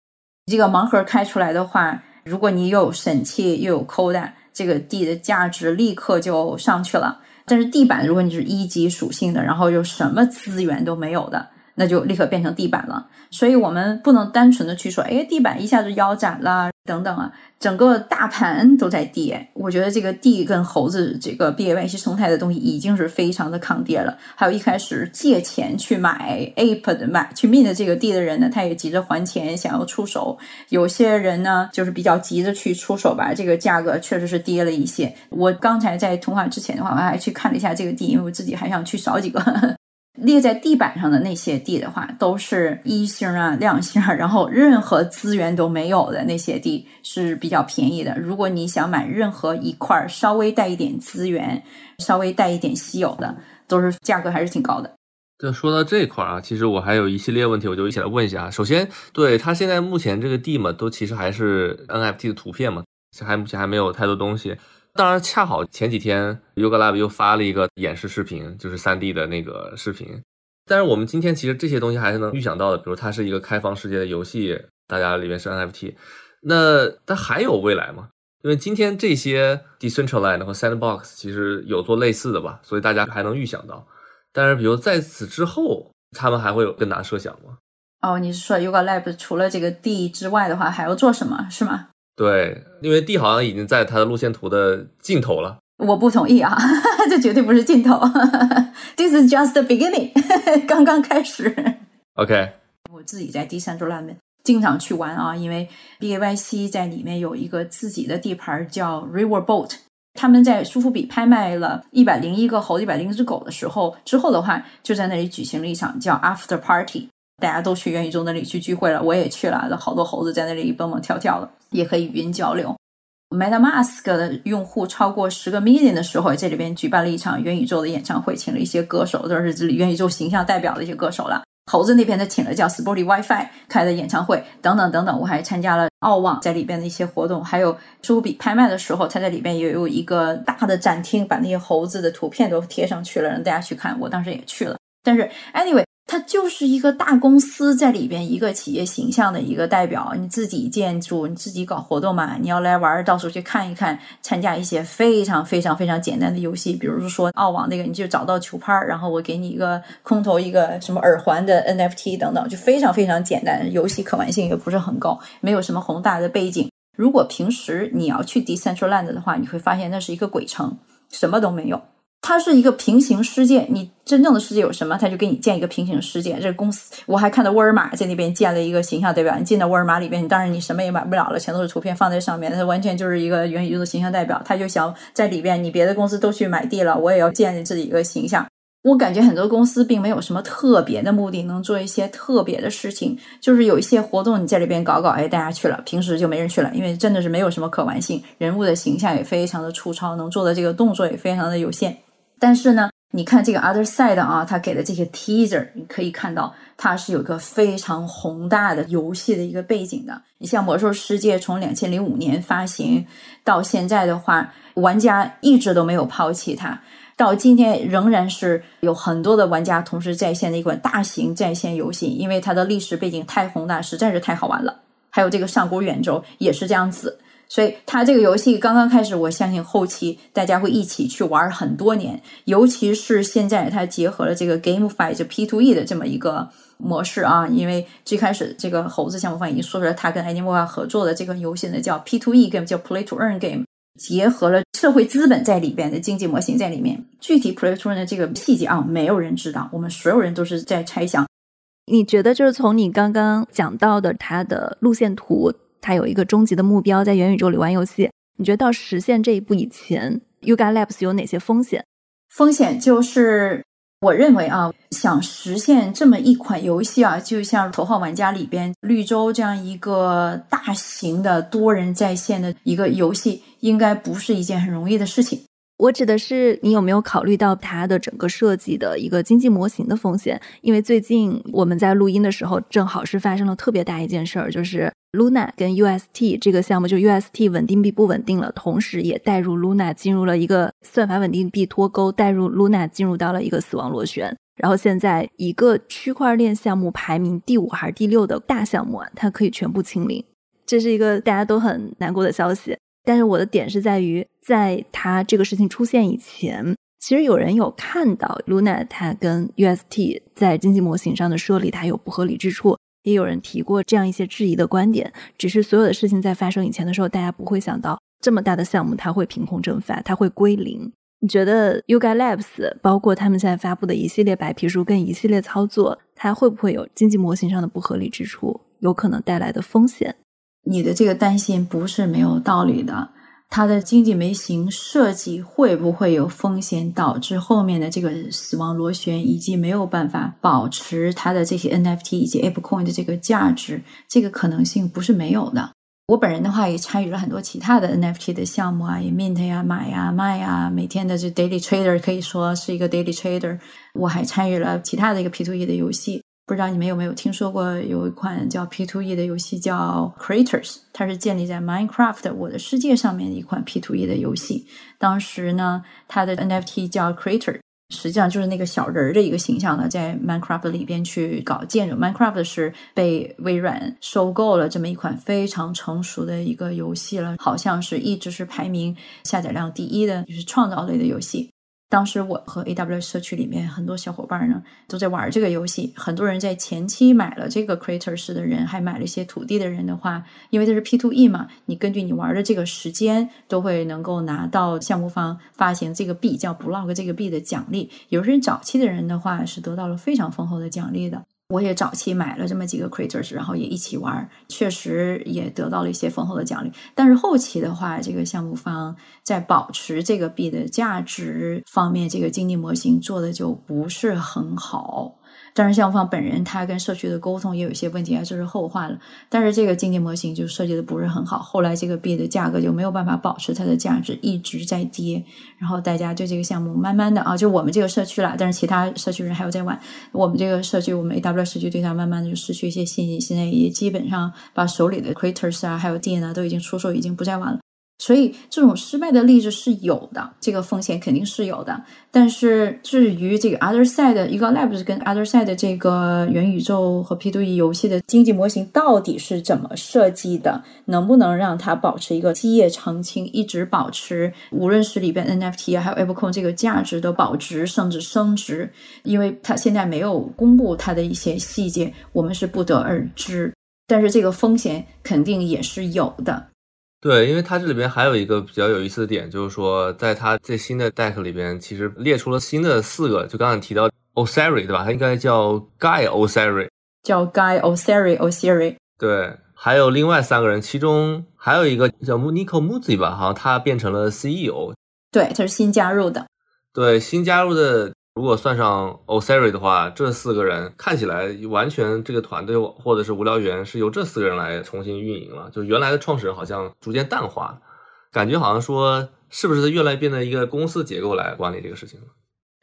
这个盲盒开出来的话，如果你又有神器又有扣打，这个地的价值立刻就上去了。但是地板，如果你是一级属性的，然后又什么资源都没有的，那就立刻变成地板了。所以我们不能单纯的去说，哎，地板一下子腰斩了。等等啊，整个大盘都在跌，我觉得这个地跟猴子这个 B A Y C 生态的东西已经是非常的抗跌了。还有一开始借钱去买 Ape 的买去 Mint 这个地的人呢，他也急着还钱，想要出手。有些人呢，就是比较急着去出手吧，这个价格确实是跌了一些。我刚才在通话之前的话，我还去看了一下这个地，因为我自己还想去扫几个。列在地板上的那些地的话，都是一星啊、两星，然后任何资源都没有的那些地是比较便宜的。如果你想买任何一块稍微带一点资源、稍微带一点稀有的，都是价格还是挺高的。对，说到这块啊，其实我还有一系列问题，我就一起来问一下啊。首先，对它现在目前这个地嘛，都其实还是 NFT 的图片嘛，还目前还没有太多东西。当然，恰好前几天 Yoga Lab 又发了一个演示视频，就是三 D 的那个视频。但是我们今天其实这些东西还是能预想到的，比如它是一个开放世界的游戏，大家里面是 NFT。那它还有未来吗？因为今天这些 Decentraland 和 Sandbox 其实有做类似的吧，所以大家还能预想到。但是，比如在此之后，他们还会有更大设想吗？哦，你是说 Yoga Lab 除了这个 D 之外的话，还要做什么，是吗？对，因为 D 好像已经在它的路线图的尽头了。我不同意啊，这绝对不是尽头。This is just the beginning，刚刚开始。OK，我自己在第三周 land 经常去玩啊，因为 BAYC 在里面有一个自己的地盘叫 Riverboat。他们在苏富比拍卖了一百零一个猴、一百零一只狗的时候，之后的话就在那里举行了一场叫 After Party。大家都去元宇宙那里去聚会了，我也去了，好多猴子在那里蹦蹦跳跳的，也可以语音交流。MetaMask 的用户超过十个 million 的时候，这里边举办了一场元宇宙的演唱会，请了一些歌手，都是这里元宇宙形象代表的一些歌手了。猴子那边的请了叫 Sporty WiFi 开的演唱会，等等等等。我还参加了澳网在里边的一些活动，还有苏比拍卖的时候，他在里边也有一个大的展厅，把那些猴子的图片都贴上去了，让大家去看。我当时也去了，但是 anyway。它就是一个大公司在里边一个企业形象的一个代表，你自己建筑，你自己搞活动嘛，你要来玩，到时候去看一看，参加一些非常非常非常简单的游戏，比如说澳网那个，你就找到球拍儿，然后我给你一个空投一个什么耳环的 NFT 等等，就非常非常简单，游戏可玩性也不是很高，没有什么宏大的背景。如果平时你要去 Decentraland 的话，你会发现那是一个鬼城，什么都没有。它是一个平行世界，你真正的世界有什么，他就给你建一个平行世界。这公司我还看到沃尔玛在那边建了一个形象代表，你进到沃尔玛里边，你当然你什么也买不了了，全都是图片放在上面，它完全就是一个元宇宙的形象代表。他就想在里边，你别的公司都去买地了，我也要建立自己一个形象。我感觉很多公司并没有什么特别的目的，能做一些特别的事情，就是有一些活动你在里边搞搞，哎，大家去了，平时就没人去了，因为真的是没有什么可玩性，人物的形象也非常的粗糙，能做的这个动作也非常的有限。但是呢，你看这个 Other Side 啊，他给的这些 teaser，你可以看到它是有个非常宏大的游戏的一个背景的。你像《魔兽世界》从两千零五年发行到现在的话，玩家一直都没有抛弃它。到今天仍然是有很多的玩家同时在线的一款大型在线游戏，因为它的历史背景太宏大，实在是太好玩了。还有这个上古远轴也是这样子，所以它这个游戏刚刚开始，我相信后期大家会一起去玩很多年。尤其是现在它结合了这个 game fight 就 P to E 的这么一个模式啊，因为最开始这个猴子项目方已经说出来，他跟 Animoca 合作的这个游戏呢叫 P to E game，叫 Play to Earn game。结合了社会资本在里边的经济模型在里面，具体 Play to Earn 的这个细节啊，没有人知道，我们所有人都是在猜想。你觉得就是从你刚刚讲到的它的路线图，它有一个终极的目标，在元宇宙里玩游戏。你觉得到实现这一步以前，Yuga Labs 有哪些风险？风险就是。我认为啊，想实现这么一款游戏啊，就像《头号玩家》里边绿洲这样一个大型的多人在线的一个游戏，应该不是一件很容易的事情。我指的是你有没有考虑到它的整个设计的一个经济模型的风险？因为最近我们在录音的时候，正好是发生了特别大一件事儿，就是 Luna 跟 UST 这个项目，就 UST 稳定币不稳定了，同时也带入 Luna 进入了一个算法稳定币脱钩，带入 Luna 进入到了一个死亡螺旋。然后现在一个区块链项目排名第五还是第六的大项目啊，它可以全部清零，这是一个大家都很难过的消息。但是我的点是在于，在它这个事情出现以前，其实有人有看到 Luna 它跟 UST 在经济模型上的设立它有不合理之处，也有人提过这样一些质疑的观点。只是所有的事情在发生以前的时候，大家不会想到这么大的项目它会凭空蒸发，它会归零。你觉得 Yuga Labs 包括他们现在发布的一系列白皮书跟一系列操作，它会不会有经济模型上的不合理之处，有可能带来的风险？你的这个担心不是没有道理的，它的经济模型设计会不会有风险，导致后面的这个死亡螺旋，以及没有办法保持它的这些 NFT 以及 ApeCoin 的这个价值，这个可能性不是没有的。我本人的话也参与了很多其他的 NFT 的项目啊，也 mint 呀、买呀、卖呀，每天的这 daily trader 可以说是一个 daily trader。我还参与了其他的一个 P to E 的游戏。不知道你们有没有听说过有一款叫 P to E 的游戏叫 Creators，它是建立在 Minecraft 我的世界上面的一款 P to E 的游戏。当时呢，它的 NFT 叫 Creator，实际上就是那个小人儿的一个形象呢，在 Minecraft 里边去搞建筑。Minecraft 是被微软收购了这么一款非常成熟的一个游戏了，好像是一直是排名下载量第一的，就是创造类的游戏。当时我和 AW 社区里面很多小伙伴呢都在玩这个游戏，很多人在前期买了这个 Creator 式的人，还买了一些土地的人的话，因为这是 P to E 嘛，你根据你玩的这个时间，都会能够拿到项目方发行这个币叫 Block 这个币的奖励。有些人早期的人的话是得到了非常丰厚的奖励的。我也早期买了这么几个 creators，然后也一起玩，确实也得到了一些丰厚的奖励。但是后期的话，这个项目方在保持这个币的价值方面，这个经济模型做的就不是很好。但是项目方本人他跟社区的沟通也有一些问题啊，这是后话了。但是这个经济模型就设计的不是很好，后来这个币的价格就没有办法保持它的价值，一直在跌。然后大家对这个项目慢慢的啊，就我们这个社区了，但是其他社区人还有在玩。我们这个社区，我们 AW 社区对它慢慢的就失去一些信心，现在也基本上把手里的 Creators 啊，还有店啊都已经出售，已经不再玩了。所以这种失败的例子是有的，这个风险肯定是有的。但是至于这个 Other Side 一个 Labs 跟 Other Side 这个元宇宙和 P to E 游戏的经济模型到底是怎么设计的，能不能让它保持一个基业长青，一直保持无论是里边 NFT 还有 ApeCoin 这个价值的保值甚至升值？因为它现在没有公布它的一些细节，我们是不得而知。但是这个风险肯定也是有的。对，因为它这里边还有一个比较有意思的点，就是说，在它最新的 deck 里边，其实列出了新的四个，就刚才提到 Osiri，对吧？它应该叫 Guy Osiri，叫 Guy Osiri Osiri。对，还有另外三个人，其中还有一个叫 Nico Muzi 吧，好像他变成了 CEO。对，他是新加入的。对，新加入的如果算上 Osiri 的话，这四个人看起来完全这个团队或者是无聊猿是由这四个人来重新运营了。就原来的创始人好像逐渐淡化，感觉好像说是不是越来越变得一个公司结构来管理这个事情了？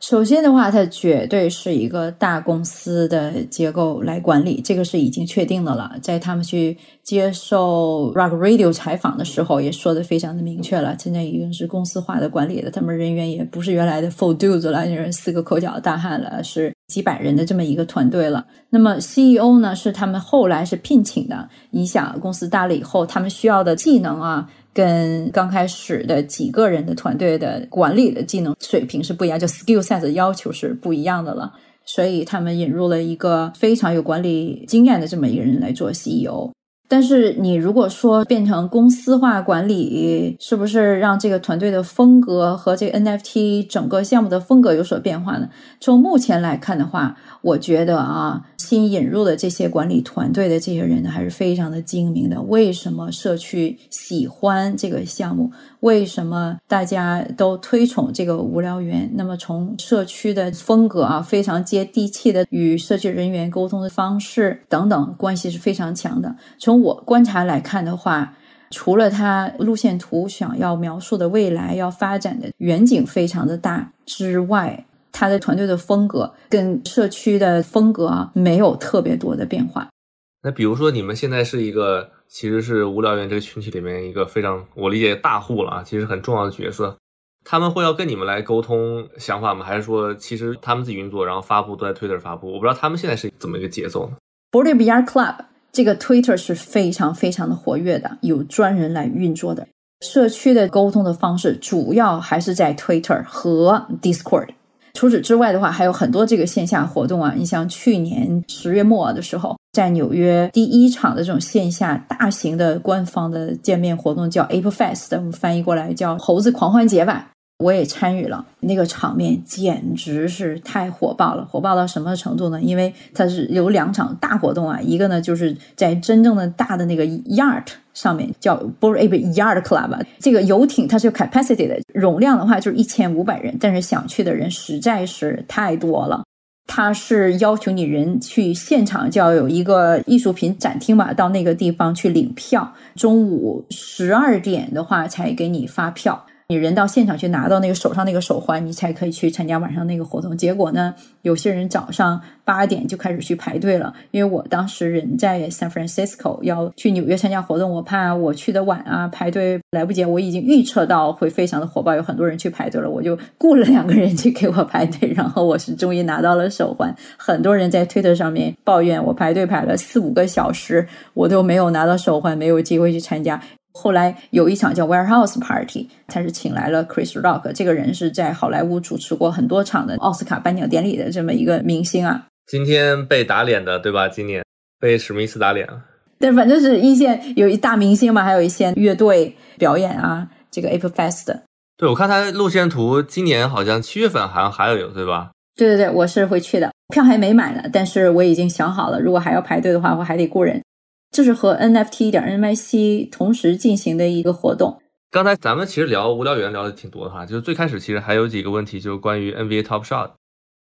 首先的话，它绝对是一个大公司的结构来管理，这个是已经确定的了。在他们去接受 Rock Radio 采访的时候，也说的非常的明确了。现在已经是公司化的管理了，他们人员也不是原来的 Full Dudes 了，就是四个口角大汉了，是几百人的这么一个团队了。那么 CEO 呢，是他们后来是聘请的。你想，公司大了以后，他们需要的技能啊。跟刚开始的几个人的团队的管理的技能水平是不一样，就 skill set 的要求是不一样的了。所以他们引入了一个非常有管理经验的这么一个人来做 CEO。但是你如果说变成公司化管理，是不是让这个团队的风格和这个 NFT 整个项目的风格有所变化呢？从目前来看的话，我觉得啊，新引入的这些管理团队的这些人呢，还是非常的精明的。为什么社区喜欢这个项目？为什么大家都推崇这个无聊园？那么从社区的风格啊，非常接地气的与社区人员沟通的方式等等，关系是非常强的。从我观察来看的话，除了它路线图想要描述的未来要发展的远景非常的大之外，它的团队的风格跟社区的风格啊，没有特别多的变化。那比如说，你们现在是一个。其实是无聊猿这个群体里面一个非常我理解大户了啊，其实很重要的角色。他们会要跟你们来沟通想法吗？还是说其实他们自己运作，然后发布都在 Twitter 发布？我不知道他们现在是怎么一个节奏呢 b o r d b r Club 这个 Twitter 是非常非常的活跃的，有专人来运作的。社区的沟通的方式主要还是在 Twitter 和 Discord。除此之外的话，还有很多这个线下活动啊。你像去年十月末的时候，在纽约第一场的这种线下大型的官方的见面活动叫 Ape Fest，我们翻译过来叫猴子狂欢节吧。我也参与了，那个场面简直是太火爆了，火爆到什么程度呢？因为它是有两场大活动啊，一个呢就是在真正的大的那个 Yacht 上面叫 b o r a b Yard Club，这个游艇它是有 capacity 的容量的话就是一千五百人，但是想去的人实在是太多了。它是要求你人去现场就要有一个艺术品展厅吧，到那个地方去领票，中午十二点的话才给你发票。你人到现场去拿到那个手上那个手环，你才可以去参加晚上那个活动。结果呢，有些人早上八点就开始去排队了。因为我当时人在 San Francisco，要去纽约参加活动，我怕我去的晚啊，排队来不及。我已经预测到会非常的火爆，有很多人去排队了，我就雇了两个人去给我排队。然后我是终于拿到了手环。很多人在推特上面抱怨我排队排了四五个小时，我都没有拿到手环，没有机会去参加。后来有一场叫 Warehouse Party，他是请来了 Chris Rock，这个人是在好莱坞主持过很多场的奥斯卡颁奖典礼的这么一个明星啊。今天被打脸的对吧？今年被史密斯打脸了。但，反正是一线有一大明星嘛，还有一些乐队表演啊。这个 April Fest，对我看他路线图，今年好像七月份好像还要有对吧？对对对，我是会去的，票还没买呢，但是我已经想好了，如果还要排队的话，我还得雇人。这是和 NFT 点 NYC 同时进行的一个活动。刚才咱们其实聊无聊猿聊的挺多的哈，就是最开始其实还有几个问题，就是关于 NBA Top Shot。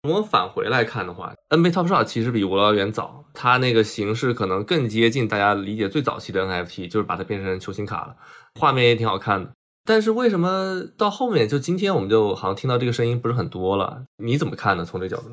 我们返回来看的话，NBA Top Shot 其实比无聊猿早，它那个形式可能更接近大家理解最早期的 NFT，就是把它变成球星卡了，画面也挺好看的。但是为什么到后面就今天我们就好像听到这个声音不是很多了？你怎么看呢？从这角度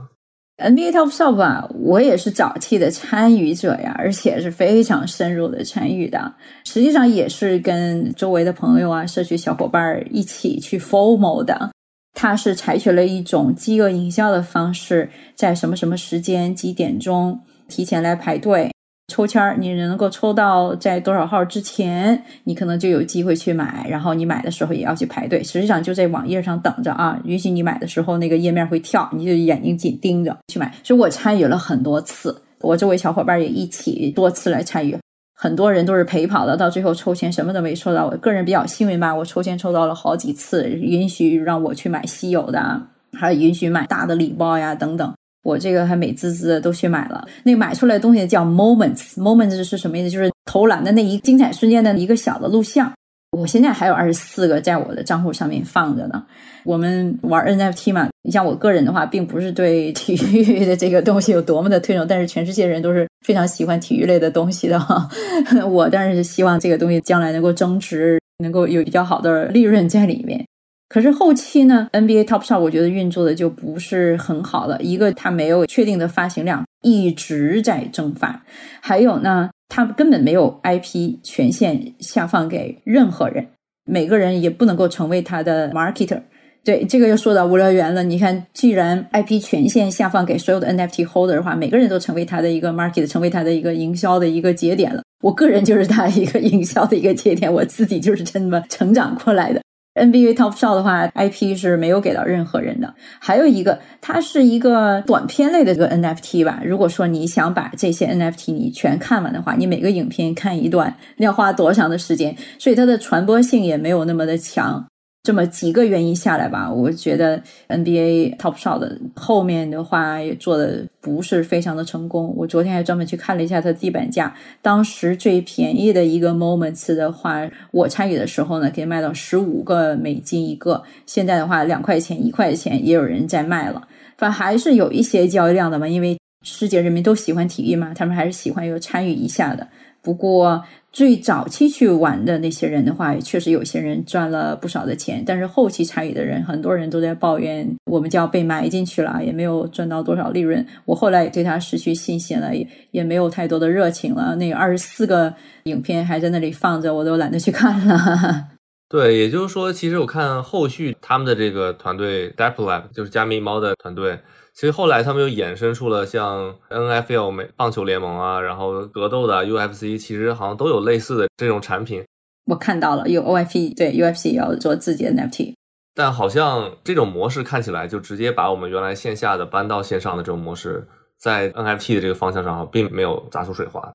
？NBA Top Shop 啊，我也是早期的参与者呀，而且是非常深入的参与的。实际上也是跟周围的朋友啊、社区小伙伴一起去 FOMO 的。他是采取了一种饥饿营销的方式，在什么什么时间、几点钟提前来排队。抽签儿，你能够抽到在多少号之前，你可能就有机会去买。然后你买的时候也要去排队，实际上就在网页上等着啊。允许你买的时候，那个页面会跳，你就眼睛紧盯着去买。所以我参与了很多次，我周围小伙伴也一起多次来参与，很多人都是陪跑的。到最后抽签什么都没抽到，我个人比较幸运吧，我抽签抽到了好几次，允许让我去买稀有的，还允许买大的礼包呀等等。我这个还美滋滋的都去买了，那个买出来的东西叫 moments，moments 是什么意思？就是投篮的那一精彩瞬间的一个小的录像。我现在还有二十四个在我的账户上面放着呢。我们玩 NFT 嘛，你像我个人的话，并不是对体育的这个东西有多么的推崇，但是全世界人都是非常喜欢体育类的东西的哈。我当然是希望这个东西将来能够增值，能够有比较好的利润在里面。可是后期呢，NBA Top Shot 我觉得运作的就不是很好了。一个它没有确定的发行量，一直在蒸发；还有呢，它根本没有 IP 权限下放给任何人，每个人也不能够成为它的 marketer。对，这个又说到无聊源了。你看，既然 IP 权限下放给所有的 NFT holder 的话，每个人都成为他的一个 market，成为他的一个营销的一个节点了。我个人就是他一个营销的一个节点，我自己就是这么成长过来的。NBA Top Shot 的话，IP 是没有给到任何人的。还有一个，它是一个短片类的这个 NFT 吧。如果说你想把这些 NFT 你全看完的话，你每个影片看一段，要花多长的时间？所以它的传播性也没有那么的强。这么几个原因下来吧，我觉得 NBA Top Shot 的后面的话也做的不是非常的成功。我昨天还专门去看了一下它地板价，当时最便宜的一个 Moments 的话，我参与的时候呢，可以卖到十五个美金一个。现在的话，两块钱、一块钱也有人在卖了，反正还是有一些交易量的嘛。因为世界人民都喜欢体育嘛，他们还是喜欢有参与一下的。不过。最早期去玩的那些人的话，确实有些人赚了不少的钱，但是后期参与的人，很多人都在抱怨，我们就要被埋进去了，也没有赚到多少利润。我后来也对他失去信心了，也也没有太多的热情了。那二十四个影片还在那里放着，我都懒得去看了。对，也就是说，其实我看后续他们的这个团队 d e p Lab 就是加密猫的团队。其实后来他们又衍生出了像 N F L 美棒球联盟啊，然后格斗的 U F C，其实好像都有类似的这种产品。我看到了有 O F E，对 U F C 也要做自己的 N F T，但好像这种模式看起来就直接把我们原来线下的搬到线上的这种模式，在 N F T 的这个方向上并没有砸出水花。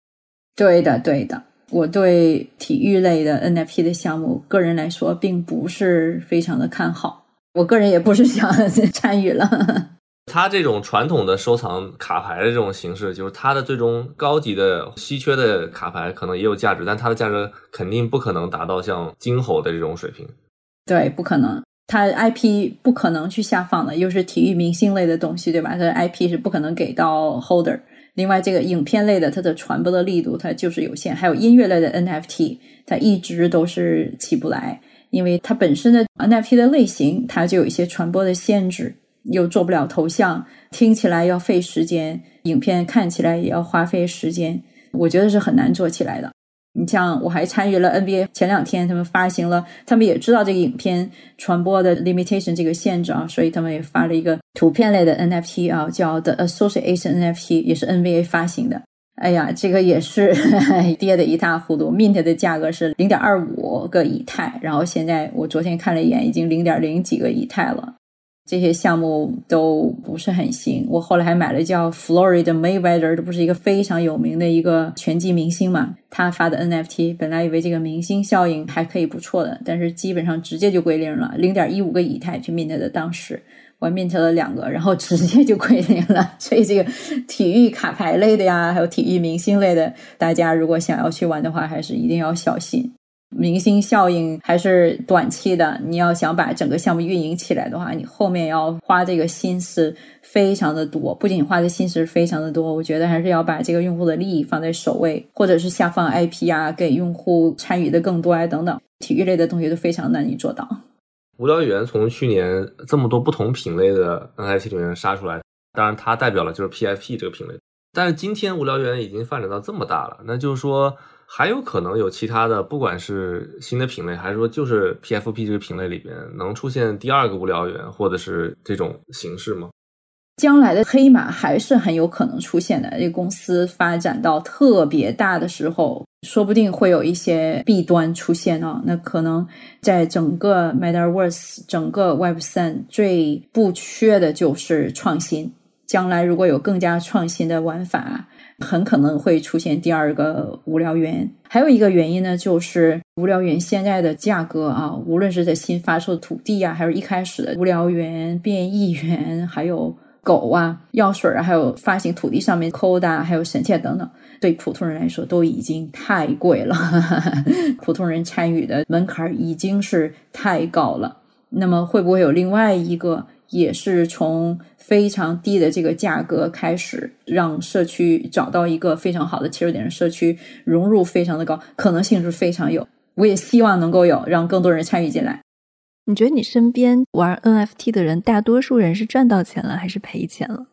对的，对的，我对体育类的 N F T 的项目，个人来说并不是非常的看好。我个人也不是想 参与了。它这种传统的收藏卡牌的这种形式，就是它的最终高级的稀缺的卡牌可能也有价值，但它的价值肯定不可能达到像金猴的这种水平。对，不可能，它 IP 不可能去下放的，又是体育明星类的东西，对吧？它的 IP 是不可能给到 Holder。另外，这个影片类的，它的传播的力度它就是有限，还有音乐类的 NFT，它一直都是起不来，因为它本身的 NFT 的类型，它就有一些传播的限制。又做不了头像，听起来要费时间，影片看起来也要花费时间，我觉得是很难做起来的。你像我还参与了 NBA，前两天他们发行了，他们也知道这个影片传播的 limitation 这个限制啊，所以他们也发了一个图片类的 NFT 啊，叫 The Association NFT，也是 NBA 发行的。哎呀，这个也是 跌的一塌糊涂，Mint 的价格是零点二五个以太，然后现在我昨天看了一眼，已经零点零几个以太了。这些项目都不是很行。我后来还买了叫 Florida Mayweather，这不是一个非常有名的一个拳击明星嘛？他发的 NFT，本来以为这个明星效应还可以不错的，但是基本上直接就归零了，零点一五个以太去 mint 的。当时我 mint 了两个，然后直接就归零了。所以这个体育卡牌类的呀，还有体育明星类的，大家如果想要去玩的话，还是一定要小心。明星效应还是短期的，你要想把整个项目运营起来的话，你后面要花这个心思非常的多。不仅花的心思非常的多，我觉得还是要把这个用户的利益放在首位，或者是下放 IP 啊，给用户参与的更多啊等等。体育类的东西都非常难以做到。无聊猿从去年这么多不同品类的 NFT 里面杀出来，当然它代表了就是 PFP 这个品类，但是今天无聊猿已经发展到这么大了，那就是说。还有可能有其他的，不管是新的品类，还是说就是 PFP 这个品类里边能出现第二个无聊猿，或者是这种形式吗？将来的黑马还是很有可能出现的。这公司发展到特别大的时候，说不定会有一些弊端出现啊。那可能在整个 Metaverse、整个 Web 三最不缺的就是创新。将来如果有更加创新的玩法。很可能会出现第二个无聊猿。还有一个原因呢，就是无聊猿现在的价格啊，无论是在新发售的土地啊，还是一开始的无聊猿、变异猿，还有狗啊、药水啊，还有发行土地上面 Coda，还有神切等等，对普通人来说都已经太贵了，普通人参与的门槛已经是太高了。那么会不会有另外一个，也是从非常低的这个价格开始，让社区找到一个非常好的切入点，社区融入非常的高，可能性是非常有。我也希望能够有，让更多人参与进来。你觉得你身边玩 NFT 的人，大多数人是赚到钱了，还是赔钱了？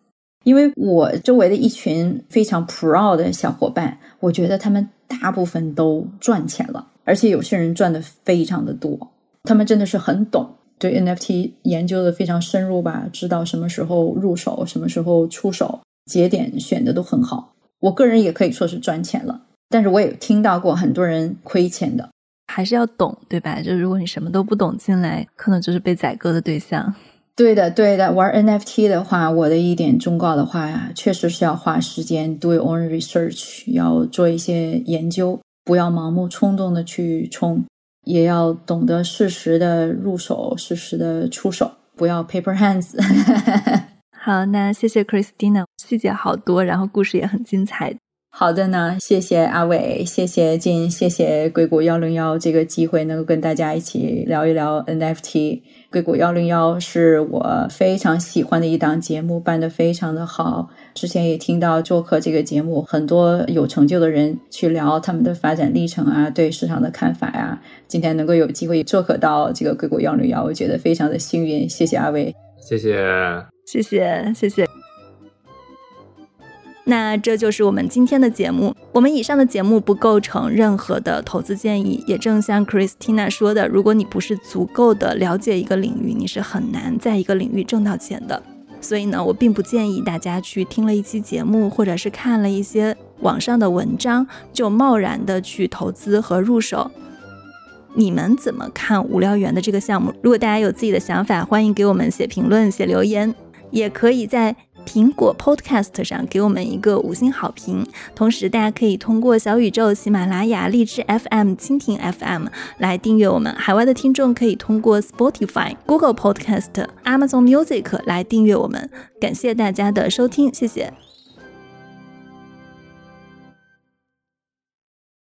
因为我周围的一群非常 pro 的小伙伴，我觉得他们大部分都赚钱了，而且有些人赚的非常的多。他们真的是很懂，对 NFT 研究的非常深入吧，知道什么时候入手，什么时候出手，节点选的都很好。我个人也可以说是赚钱了，但是我也听到过很多人亏钱的。还是要懂，对吧？就如果你什么都不懂进来，可能就是被宰割的对象。对的，对的。玩 NFT 的话，我的一点忠告的话呀，确实是要花时间 do your own research，要做一些研究，不要盲目冲动的去冲，也要懂得适时的入手，适时的出手，不要 paper hands。好，那谢谢 Christina，细节好多，然后故事也很精彩。好的呢，谢谢阿伟，谢谢金，谢谢硅谷幺零幺这个机会，能够跟大家一起聊一聊 NFT。硅谷幺零幺是我非常喜欢的一档节目，办得非常的好。之前也听到做客这个节目，很多有成就的人去聊他们的发展历程啊，对市场的看法呀。今天能够有机会做客到这个硅谷幺零幺，我觉得非常的幸运。谢谢二位，谢谢，谢谢，谢谢。那这就是我们今天的节目。我们以上的节目不构成任何的投资建议，也正像 Christina 说的，如果你不是足够的了解一个领域，你是很难在一个领域挣到钱的。所以呢，我并不建议大家去听了一期节目，或者是看了一些网上的文章，就贸然的去投资和入手。你们怎么看无聊猿的这个项目？如果大家有自己的想法，欢迎给我们写评论、写留言，也可以在。苹果 Podcast 上给我们一个五星好评，同时大家可以通过小宇宙、喜马拉雅、荔枝 FM、蜻蜓 FM 来订阅我们。海外的听众可以通过 Spotify、Google Podcast、Amazon Music 来订阅我们。感谢大家的收听，谢谢。